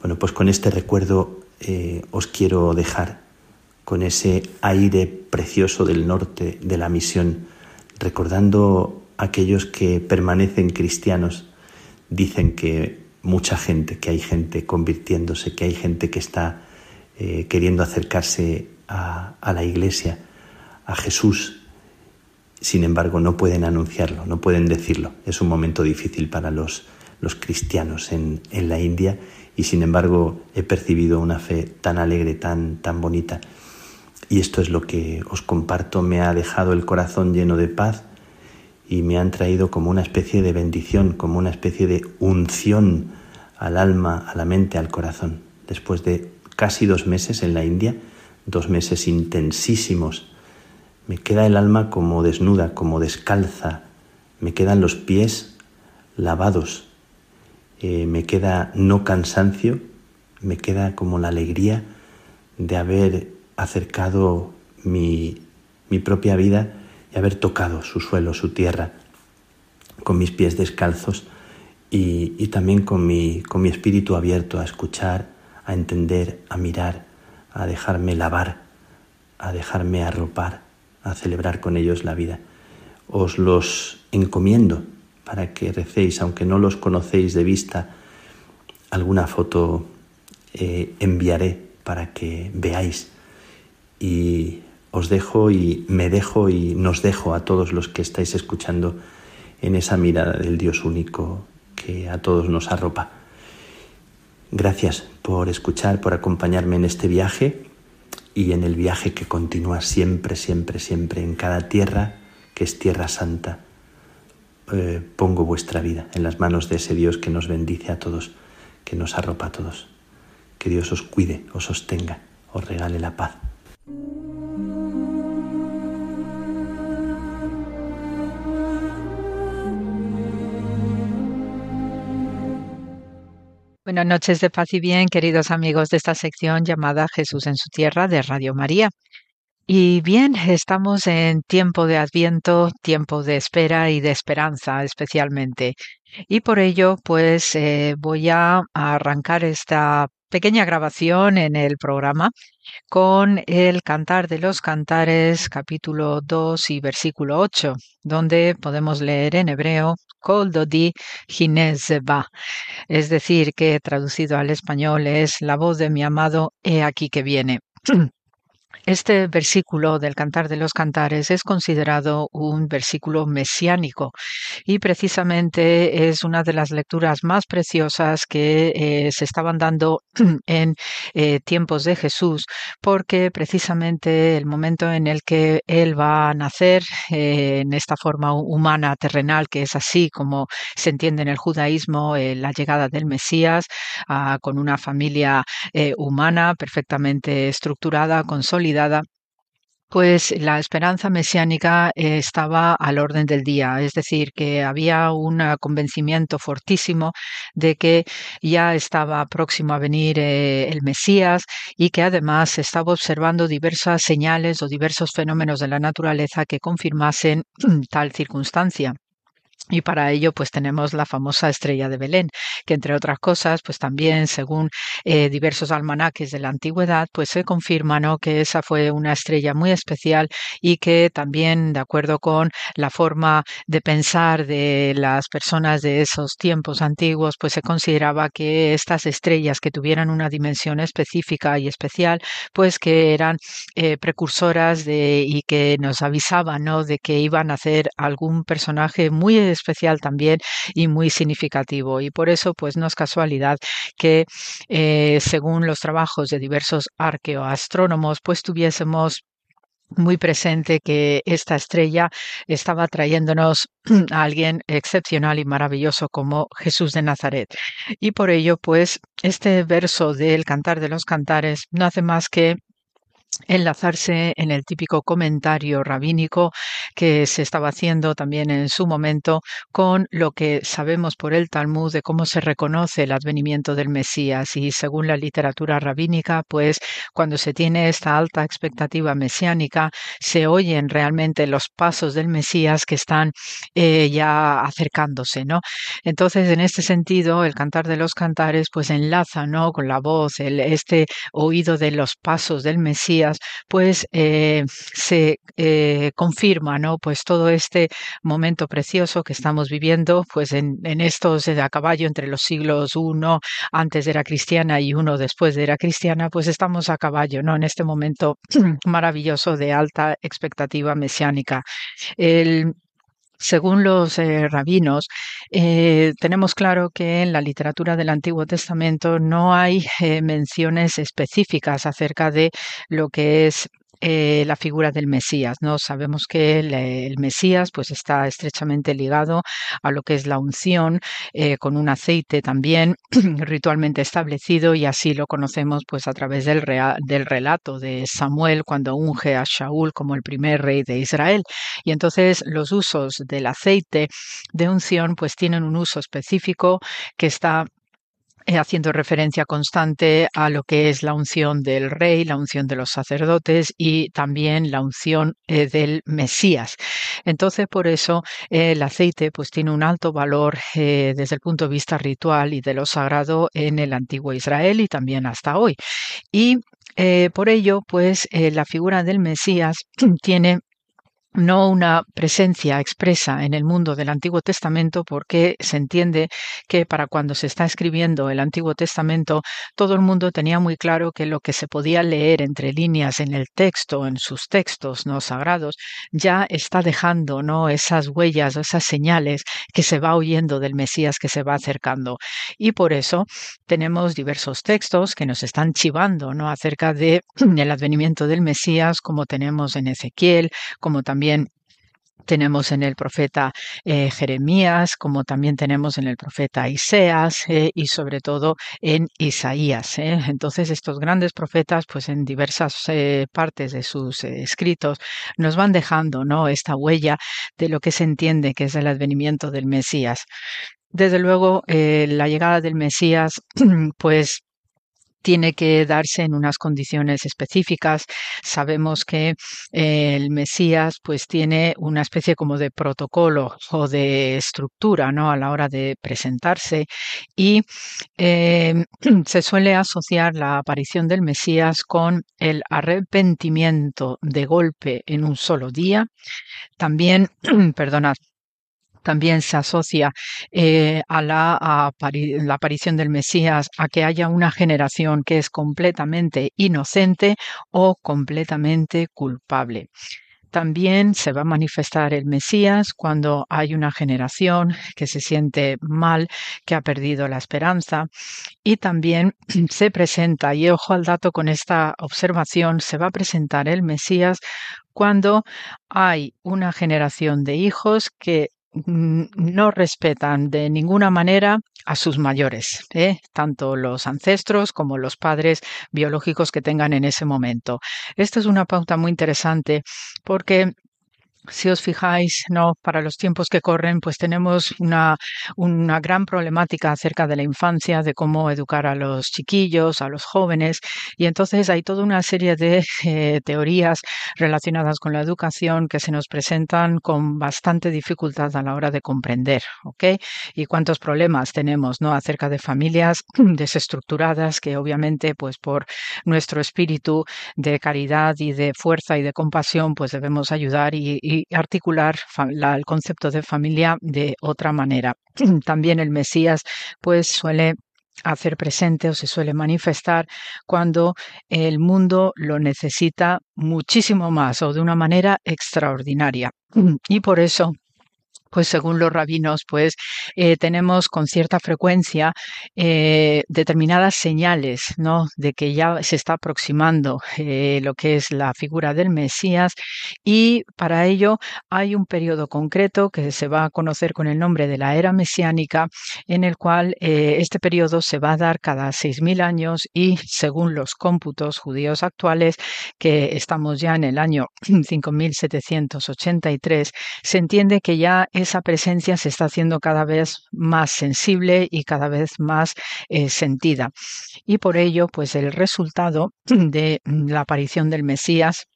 Bueno, pues con este recuerdo eh, os quiero dejar con ese aire precioso del norte de la misión, recordando a aquellos que permanecen cristianos, dicen que mucha gente, que hay gente convirtiéndose, que hay gente que está eh, queriendo acercarse a, a, la iglesia, a Jesús. Sin embargo, no pueden anunciarlo, no pueden decirlo. Es un momento difícil para los, los cristianos en, en la India y sin embargo he percibido una fe tan alegre, tan, tan bonita. Y esto es lo que os comparto, me ha dejado el corazón lleno de paz y me han traído como una especie de bendición, como una especie de unción al alma, a la mente, al corazón. Después de casi dos meses en la India, dos meses intensísimos, me queda el alma como desnuda, como descalza, me quedan los pies lavados, eh, me queda no cansancio, me queda como la alegría de haber acercado mi, mi propia vida y haber tocado su suelo, su tierra, con mis pies descalzos y, y también con mi, con mi espíritu abierto a escuchar, a entender, a mirar, a dejarme lavar, a dejarme arropar, a celebrar con ellos la vida. Os los encomiendo para que recéis, aunque no los conocéis de vista, alguna foto eh, enviaré para que veáis. Y os dejo y me dejo y nos dejo a todos los que estáis escuchando en esa mirada del Dios único que a todos nos arropa. Gracias por escuchar, por acompañarme en este viaje y en el viaje que continúa siempre, siempre, siempre en cada tierra que es tierra santa. Eh, pongo vuestra vida en las manos de ese Dios que nos bendice a todos, que nos arropa a todos. Que Dios os cuide, os sostenga, os regale la paz. Buenas noches de paz y bien, queridos amigos de esta sección llamada Jesús en su tierra de Radio María. Y bien, estamos en tiempo de adviento, tiempo de espera y de esperanza especialmente. Y por ello, pues eh, voy a arrancar esta pequeña grabación en el programa con el Cantar de los Cantares, capítulo 2 y versículo 8, donde podemos leer en hebreo Koldo di Ginezeba, es decir, que traducido al español es La voz de mi amado, he aquí que viene. Este versículo del Cantar de los Cantares es considerado un versículo mesiánico y precisamente es una de las lecturas más preciosas que eh, se estaban dando en eh, tiempos de Jesús, porque precisamente el momento en el que Él va a nacer eh, en esta forma humana, terrenal, que es así como se entiende en el judaísmo, la llegada del Mesías ah, con una familia humana perfectamente estructurada, consolidada, pues la esperanza mesiánica estaba al orden del día, es decir, que había un convencimiento fortísimo de que ya estaba próximo a venir eh, el Mesías y que además estaba observando diversas señales o diversos fenómenos de la naturaleza que confirmasen tal circunstancia. Y para ello, pues tenemos la famosa estrella de Belén, que entre otras cosas, pues también, según eh, diversos almanaques de la antigüedad, pues se confirma ¿no? que esa fue una estrella muy especial y que también, de acuerdo con la forma de pensar de las personas de esos tiempos antiguos, pues se consideraba que estas estrellas que tuvieran una dimensión específica y especial, pues que eran eh, precursoras de y que nos avisaban, ¿no? De que iban a hacer algún personaje muy especial también y muy significativo. Y por eso, pues no es casualidad que eh, según los trabajos de diversos arqueoastrónomos, pues tuviésemos muy presente que esta estrella estaba trayéndonos a alguien excepcional y maravilloso como Jesús de Nazaret. Y por ello, pues, este verso del Cantar de los Cantares no hace más que enlazarse en el típico comentario rabínico que se estaba haciendo también en su momento con lo que sabemos por el Talmud de cómo se reconoce el advenimiento del Mesías y según la literatura rabínica, pues cuando se tiene esta alta expectativa mesiánica, se oyen realmente los pasos del Mesías que están eh, ya acercándose, ¿no? Entonces, en este sentido, el cantar de los cantares pues enlaza, ¿no? Con la voz, el, este oído de los pasos del Mesías Pues eh, se eh, confirma, ¿no? Pues todo este momento precioso que estamos viviendo, pues en, en estos a caballo entre los siglos uno antes de era cristiana y uno después de era cristiana, pues estamos a caballo, ¿no? En este momento maravilloso de alta expectativa mesiánica. El, según los eh, rabinos, eh, tenemos claro que en la literatura del Antiguo Testamento no hay eh, menciones específicas acerca de lo que es eh, la figura del Mesías. ¿no? Sabemos que el, Mesías pues, está estrechamente ligado a lo que es la unción, eh, con un aceite también ritualmente establecido, y así lo conocemos pues, a través del, del relato de Samuel cuando unge a Shaul como el primer rey de Israel. Y entonces los usos del aceite de unción pues tienen un uso específico que está eh, haciendo referencia constante a lo que es la unción del rey, la unción de los sacerdotes y también la unción eh, del Mesías. Entonces, por eso el aceite pues tiene un alto valor eh, desde el punto de vista ritual y de lo sagrado en el antiguo Israel y también hasta hoy. Y por ello, pues la figura del Mesías tiene no una presencia expresa en el mundo del Antiguo Testamento porque se entiende que para cuando se está escribiendo el Antiguo Testamento todo el mundo tenía muy claro que lo que se podía leer entre líneas en el texto, en sus textos no sagrados, ya está dejando no esas huellas, esas señales que se va oyendo del Mesías que se va acercando. Y por eso tenemos diversos textos que nos están chivando no acerca de el advenimiento del Mesías como tenemos en Ezequiel, como también tenemos en el profeta eh, Jeremías, como también tenemos en el profeta Isaías eh, y sobre todo en Isaías. Eh. Entonces estos grandes profetas, pues en diversas partes de sus escritos, nos van dejando ¿no? esta huella de lo que se entiende que es el advenimiento del Mesías. Desde luego, la llegada del Mesías, pues tiene que darse en unas condiciones específicas. Sabemos que eh, el Mesías pues tiene una especie como de protocolo o de estructura ¿no? a la hora de presentarse y em, se suele asociar la aparición del Mesías con el arrepentimiento de golpe en un solo día. También, perdonad, también se asocia eh, a, la, la aparición del Mesías a que haya una generación que es completamente inocente o completamente culpable. También se va a manifestar el Mesías cuando hay una generación que se siente mal, que ha perdido la esperanza. Y también se presenta, y ojo al dato con esta observación, se va a presentar el Mesías cuando hay una generación de hijos que no respetan de ninguna manera a sus mayores, ¿eh? tanto los ancestros como los padres biológicos que tengan en ese momento. Esta es una pauta muy interesante porque si os fijáis, no, para los tiempos que corren, pues tenemos una, una gran problemática acerca de la infancia, de cómo educar a los chiquillos, a los jóvenes, y entonces hay toda una serie de eh, teorías relacionadas con la educación que se nos presentan con bastante dificultad a la hora de comprender, ¿ok? Y cuántos problemas tenemos, ¿no? Acerca de familias desestructuradas que obviamente, pues por nuestro espíritu de caridad y de fuerza y de compasión, pues debemos ayudar y articular el concepto de familia de otra manera. También el Mesías pues suele hacer presente o se suele manifestar cuando el mundo lo necesita muchísimo más o de una manera extraordinaria. Y por eso pues según los rabinos, pues eh, tenemos con cierta frecuencia eh, determinadas señales, ¿no? De que ya se está aproximando eh, lo que es la figura del Mesías y para ello hay un periodo concreto que se va a conocer con el nombre de la era mesiánica, en el cual este periodo se va a dar cada 6.000 años y según los cómputos judíos actuales, que estamos ya en el año 5.783, se entiende que ya es esa presencia se está haciendo cada vez más sensible y cada vez más eh, sentida. Y por ello, pues el resultado de la aparición del Mesías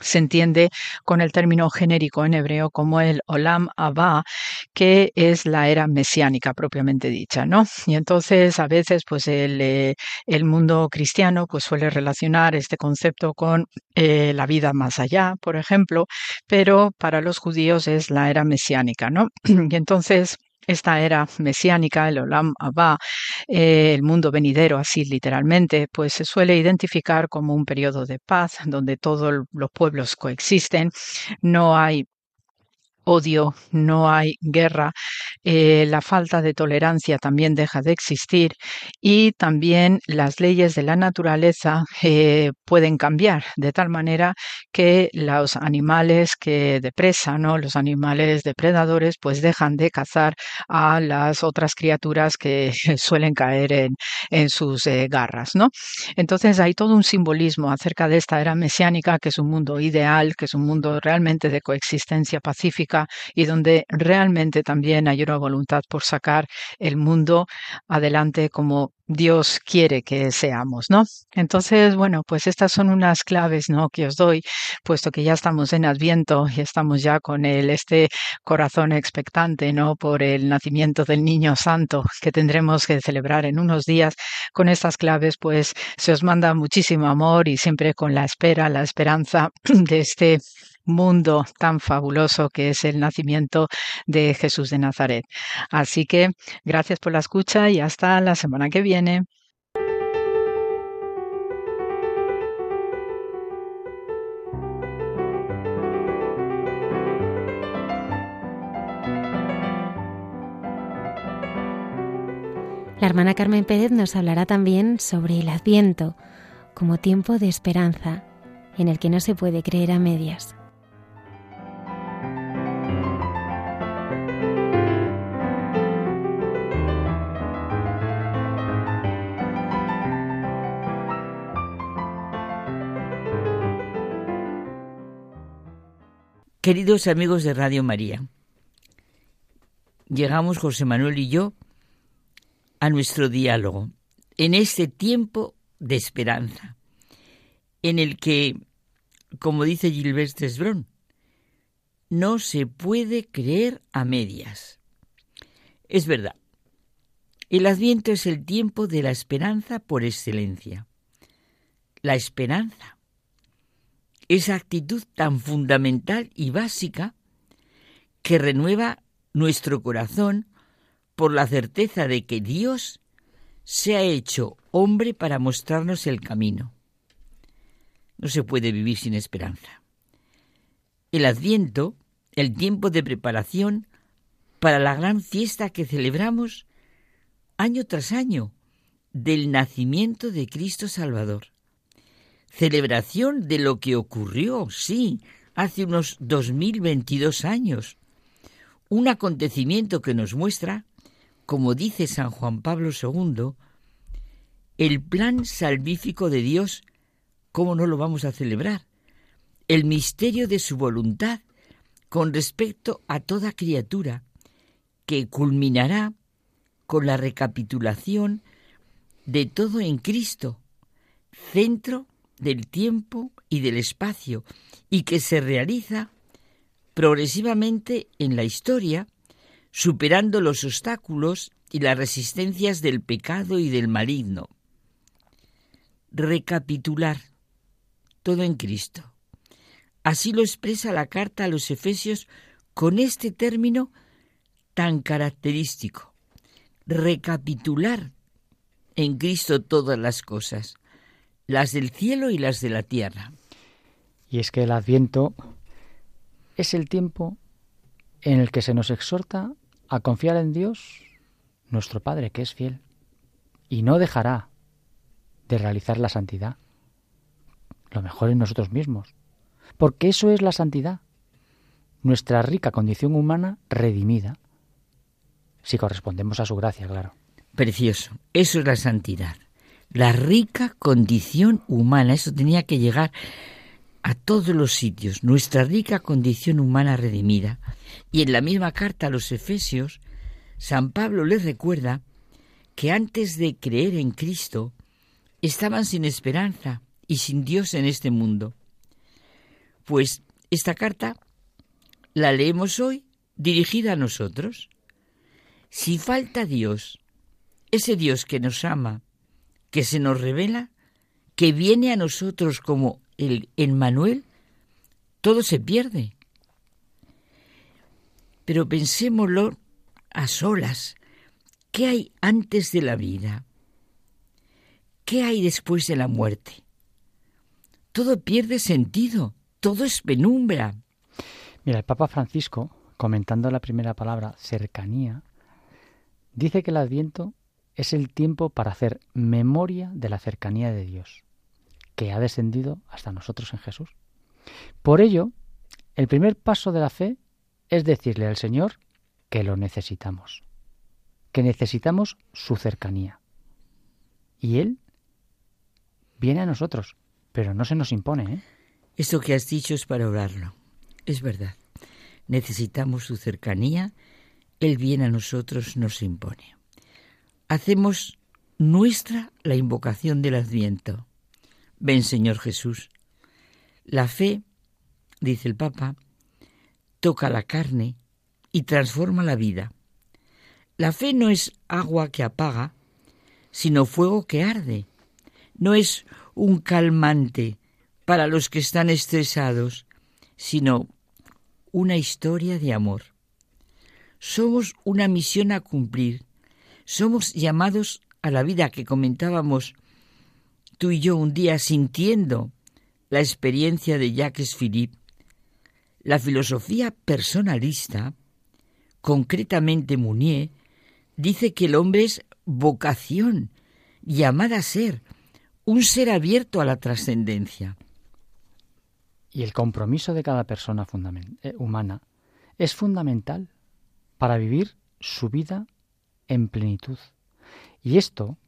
se entiende con el término genérico en hebreo como el Olam Abba, que es la era mesiánica propiamente dicha, ¿no? Y entonces a veces pues el, eh, el mundo cristiano pues suele relacionar este concepto con eh, la vida más allá, por ejemplo, pero para los judíos es la era mesiánica, ¿no? Y entonces esta era mesiánica, el Olam Abba, eh, el mundo venidero, así literalmente, pues se suele identificar como un periodo de paz donde todos los pueblos coexisten, no hay odio, no hay guerra, eh, la falta de tolerancia también deja de existir y también las leyes de la naturaleza eh, pueden cambiar de tal manera que los animales que depresan, ¿no? los animales depredadores, pues dejan de cazar a las otras criaturas que suelen caer en, en sus eh, garras. ¿no? Entonces hay todo un simbolismo acerca de esta era mesiánica, que es un mundo ideal, que es un mundo realmente de coexistencia pacífica y donde realmente también hay una voluntad por sacar el mundo adelante como Dios quiere que seamos, ¿no? Entonces, bueno, pues estas son unas claves, ¿no? Que os doy, puesto que ya estamos en Adviento y estamos ya con el este corazón expectante, ¿no? Por el nacimiento del Niño Santo que tendremos que celebrar en unos días. Con estas claves, pues se os manda muchísimo amor y siempre con la espera, la esperanza de este mundo tan fabuloso que es el nacimiento de Jesús de Nazaret. Así que gracias por la escucha y hasta la semana que viene. La hermana Carmen Pérez nos hablará también sobre el adviento como tiempo de esperanza en el que no se puede creer a medias. Queridos amigos de Radio María, llegamos José Manuel y yo a nuestro diálogo en este tiempo de esperanza, en el que, como dice Gilbert Tesbrón, no se puede creer a medias. Es verdad, el adviento es el tiempo de la esperanza por excelencia. La esperanza esa actitud tan fundamental y básica que renueva nuestro corazón por la certeza de que Dios se ha hecho hombre para mostrarnos el camino. No se puede vivir sin esperanza. El adviento, el tiempo de preparación para la gran fiesta que celebramos año tras año del nacimiento de Cristo Salvador celebración de lo que ocurrió, sí, hace unos 2022 años. Un acontecimiento que nos muestra, como dice San Juan Pablo II, el plan salvífico de Dios, ¿cómo no lo vamos a celebrar? El misterio de su voluntad con respecto a toda criatura, que culminará con la recapitulación de todo en Cristo, centro del tiempo y del espacio y que se realiza progresivamente en la historia, superando los obstáculos y las resistencias del pecado y del maligno. Recapitular todo en Cristo. Así lo expresa la carta a los Efesios con este término tan característico. Recapitular en Cristo todas las cosas las del cielo y las de la tierra. Y es que el adviento es el tiempo en el que se nos exhorta a confiar en Dios, nuestro Padre, que es fiel, y no dejará de realizar la santidad, lo mejor en nosotros mismos, porque eso es la santidad, nuestra rica condición humana redimida, si correspondemos a su gracia, claro. Precioso, eso es la santidad la rica condición humana. Eso tenía que llegar a todos los sitios, nuestra rica condición humana redimida. Y en la misma carta a los Efesios, San Pablo les recuerda que antes de creer en Cristo estaban sin esperanza y sin Dios en este mundo. Pues esta carta la leemos hoy dirigida a nosotros. Si falta Dios, ese Dios que nos ama, que se nos revela, que viene a nosotros como el Emmanuel, todo se pierde. Pero pensémoslo a solas. ¿Qué hay antes de la vida? ¿Qué hay después de la muerte? Todo pierde sentido, todo es penumbra. Mira, el Papa Francisco, comentando la primera palabra, cercanía, dice que el Adviento es el tiempo para hacer memoria de la cercanía de Dios, que ha descendido hasta nosotros en Jesús. Por ello, el primer paso de la fe es decirle al Señor que lo necesitamos, que necesitamos su cercanía. Y Él viene a nosotros, pero no se nos impone. ¿eh? Eso que has dicho es para orarlo. Es verdad. Necesitamos su cercanía. Él viene a nosotros, nos impone. Hacemos nuestra la invocación del Adviento. Ven, Señor Jesús. La fe, dice el Papa, toca la carne y transforma la vida. La fe no es agua que apaga, sino fuego que arde. No es un calmante para los que están estresados, sino una historia de amor. Somos una misión a cumplir. Somos llamados a la vida que comentábamos tú y yo un día sintiendo la experiencia de Jacques Philippe la filosofía personalista, concretamente Mounier, dice que el hombre es vocación, llamada a ser, un ser abierto a la trascendencia. Y el compromiso de cada persona eh, humana es fundamental para vivir su vida en plenitud. Y esto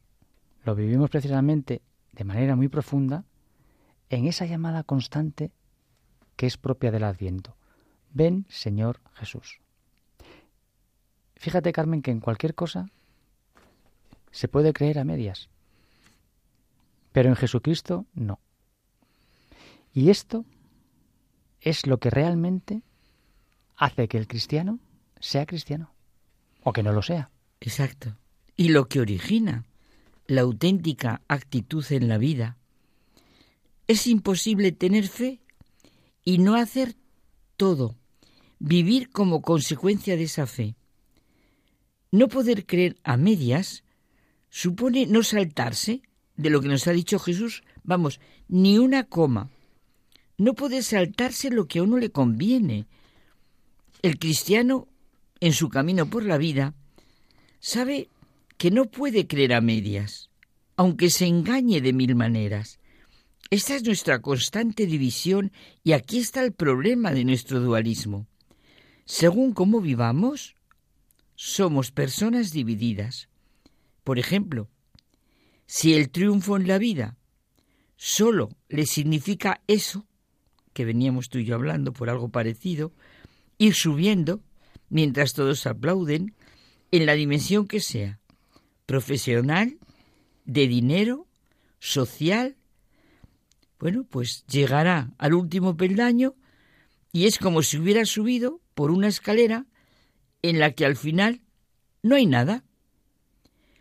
lo vivimos precisamente de manera muy profunda en esa llamada constante que es propia del Adviento. Ven, Señor Jesús. Fíjate, Carmen, que en cualquier cosa se puede creer a medias, pero en Jesucristo no. Y esto es lo que realmente hace que el cristiano sea cristiano, o que no lo sea. Exacto. Y lo que origina la auténtica actitud en la vida. Es imposible tener fe y no hacer todo, vivir como consecuencia de esa fe. No poder creer a medias supone no saltarse de lo que nos ha dicho Jesús, vamos, ni una coma. No puede saltarse lo que a uno le conviene. El cristiano, en su camino por la vida, sabe que no puede creer a medias, aunque se engañe de mil maneras. Esta es nuestra constante división y aquí está el problema de nuestro dualismo. Según cómo vivamos, somos personas divididas. Por ejemplo, si el triunfo en la vida solo le significa eso, que veníamos tú y yo hablando por algo parecido, ir subiendo mientras todos aplauden, en la dimensión que sea, profesional, de dinero, social, bueno, pues llegará al último peldaño y es como si hubiera subido por una escalera en la que al final no hay nada.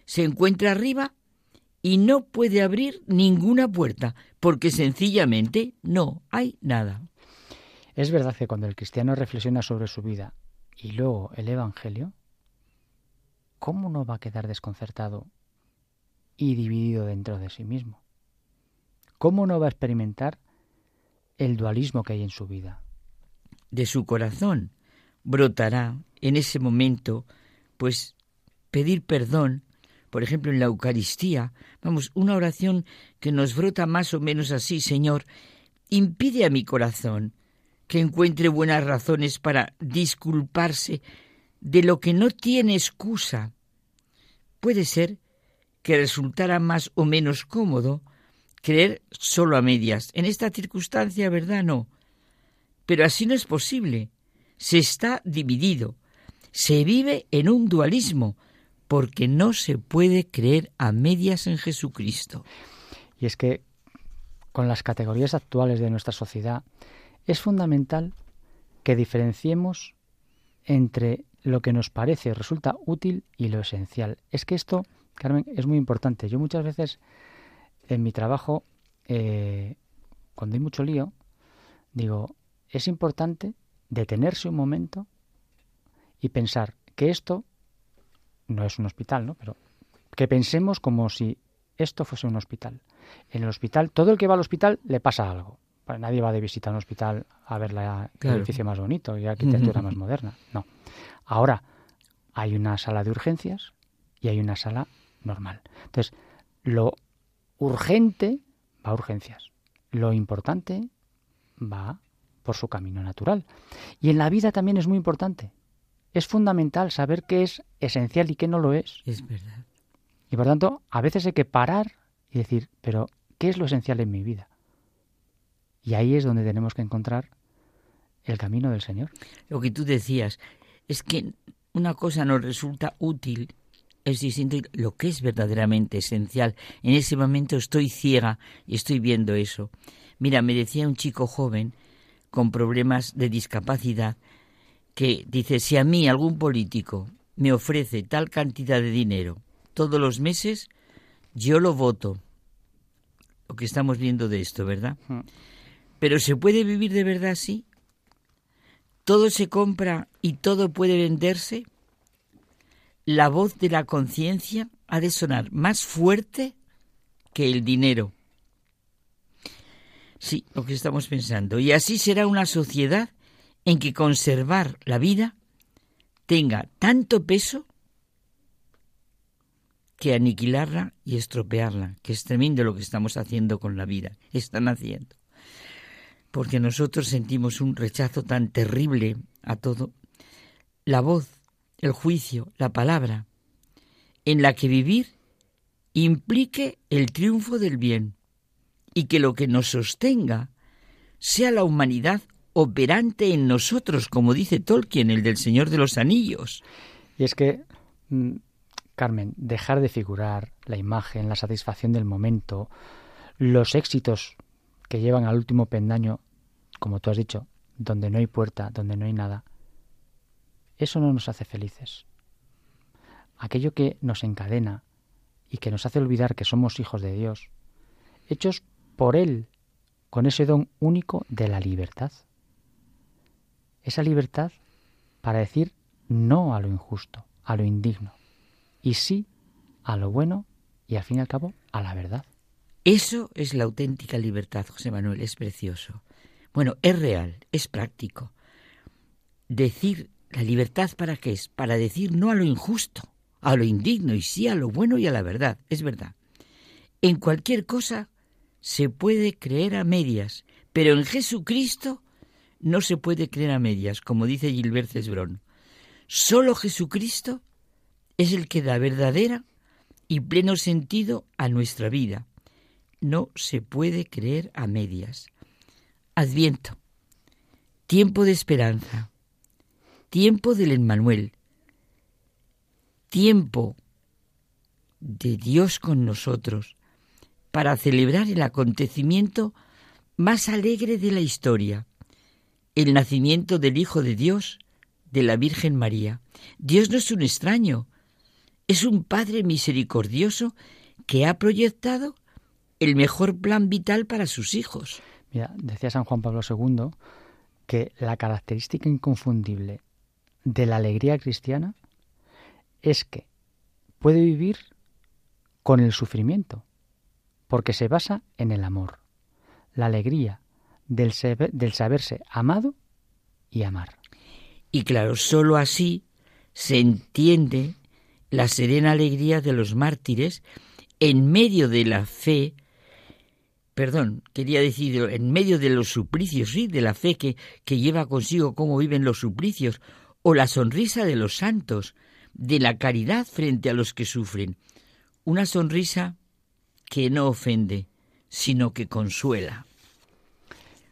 Se encuentra arriba y no puede abrir ninguna puerta porque sencillamente no hay nada. Es verdad que cuando el cristiano reflexiona sobre su vida y luego el Evangelio, ¿cómo no va a quedar desconcertado y dividido dentro de sí mismo? ¿Cómo no va a experimentar el dualismo que hay en su vida? De su corazón brotará en ese momento, pues, pedir perdón, por ejemplo, en la Eucaristía, vamos, una oración que nos brota más o menos así, Señor, impide a mi corazón que encuentre buenas razones para disculparse de lo que no tiene excusa. Puede ser que resultara más o menos cómodo creer solo a medias. En esta circunstancia, ¿verdad? No. Pero así no es posible. Se está dividido. Se vive en un dualismo, porque no se puede creer a medias en Jesucristo. Y es que con las categorías actuales de nuestra sociedad es fundamental que diferenciemos entre lo que nos parece resulta útil y lo esencial. Es que esto, Carmen, es muy importante. Yo muchas veces en mi trabajo, eh, cuando hay mucho lío, digo, es importante detenerse un momento y pensar que esto no es un hospital, ¿no? Pero que pensemos como si esto fuese un hospital. En el hospital, todo el que va al hospital le pasa algo. Nadie va de visita a un hospital a ver la, el edificio más bonito y la arquitectura más moderna. No. Ahora, hay una sala de urgencias y hay una sala normal. Entonces, lo urgente va a urgencias. Lo importante va por su camino natural. Y en la vida también es muy importante. Es fundamental saber qué es esencial y qué no lo es. Es verdad. Y por tanto, a veces hay que parar y decir, pero ¿qué es lo esencial en mi vida? Y ahí es donde tenemos que encontrar el camino del Señor. Lo que tú decías es que una cosa nos resulta útil es distinto lo que es verdaderamente esencial. En ese momento estoy ciega y estoy viendo eso. Mira, me decía un chico joven con problemas de discapacidad que dice, si a mí algún político me ofrece tal cantidad de dinero todos los meses, yo lo voto. Lo que estamos viendo de esto, ¿verdad? Hmm. Pero ¿se puede vivir de verdad así? ¿Todo se compra y todo puede venderse? La voz de la conciencia ha de sonar más fuerte que el dinero. Sí, lo que estamos pensando. Y así será una sociedad en que conservar la vida tenga tanto peso que aniquilarla y estropearla, que es tremendo lo que estamos haciendo con la vida, están haciendo. Porque nosotros sentimos un rechazo tan terrible a todo. La voz, el juicio, la palabra, en la que vivir implique el triunfo del bien y que lo que nos sostenga sea la humanidad operante en nosotros, como dice Tolkien, el del Señor de los Anillos. Y es que, mm, Carmen, dejar de figurar la imagen, la satisfacción del momento, los éxitos que llevan al último pendaño, como tú has dicho, donde no hay puerta, donde no hay nada, eso no nos hace felices. Aquello que nos encadena y que nos hace olvidar que somos hijos de Dios, hechos por Él, con ese don único de la libertad. Esa libertad para decir no a lo injusto, a lo indigno, y sí a lo bueno y al fin y al cabo a la verdad. Eso es la auténtica libertad, José Manuel, es precioso. Bueno, es real, es práctico. Decir la libertad para qué es? Para decir no a lo injusto, a lo indigno y sí a lo bueno y a la verdad, es verdad. En cualquier cosa se puede creer a medias, pero en Jesucristo no se puede creer a medias, como dice Gilbert Cesbrón. Solo Jesucristo es el que da verdadera y pleno sentido a nuestra vida. No se puede creer a medias. Adviento, tiempo de esperanza, tiempo del Emmanuel, tiempo de Dios con nosotros, para celebrar el acontecimiento más alegre de la historia, el nacimiento del Hijo de Dios, de la Virgen María. Dios no es un extraño, es un Padre misericordioso que ha proyectado el mejor plan vital para sus hijos. Decía San Juan Pablo II que la característica inconfundible de la alegría cristiana es que puede vivir con el sufrimiento, porque se basa en el amor, la alegría del, del saberse amado y amar. Y claro, sólo así se entiende la serena alegría de los mártires en medio de la fe, perdón, quería decir, en medio de los suplicios, sí, de la fe que, que lleva consigo cómo viven los suplicios, o la sonrisa de los santos, de la caridad frente a los que sufren. Una sonrisa que no ofende, sino que consuela.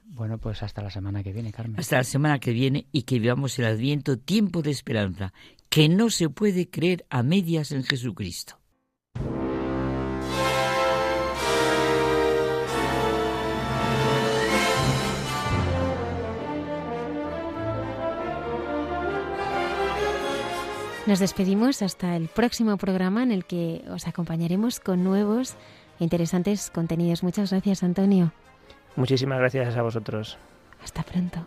Bueno, pues hasta la semana que viene, Carmen. Hasta la semana que viene y que vivamos el Adviento tiempo de esperanza, que no se puede creer a medias en Jesucristo. Nos despedimos hasta el próximo programa en el que os acompañaremos con nuevos e interesantes contenidos. Muchas gracias, Antonio. Muchísimas gracias a vosotros. Hasta pronto.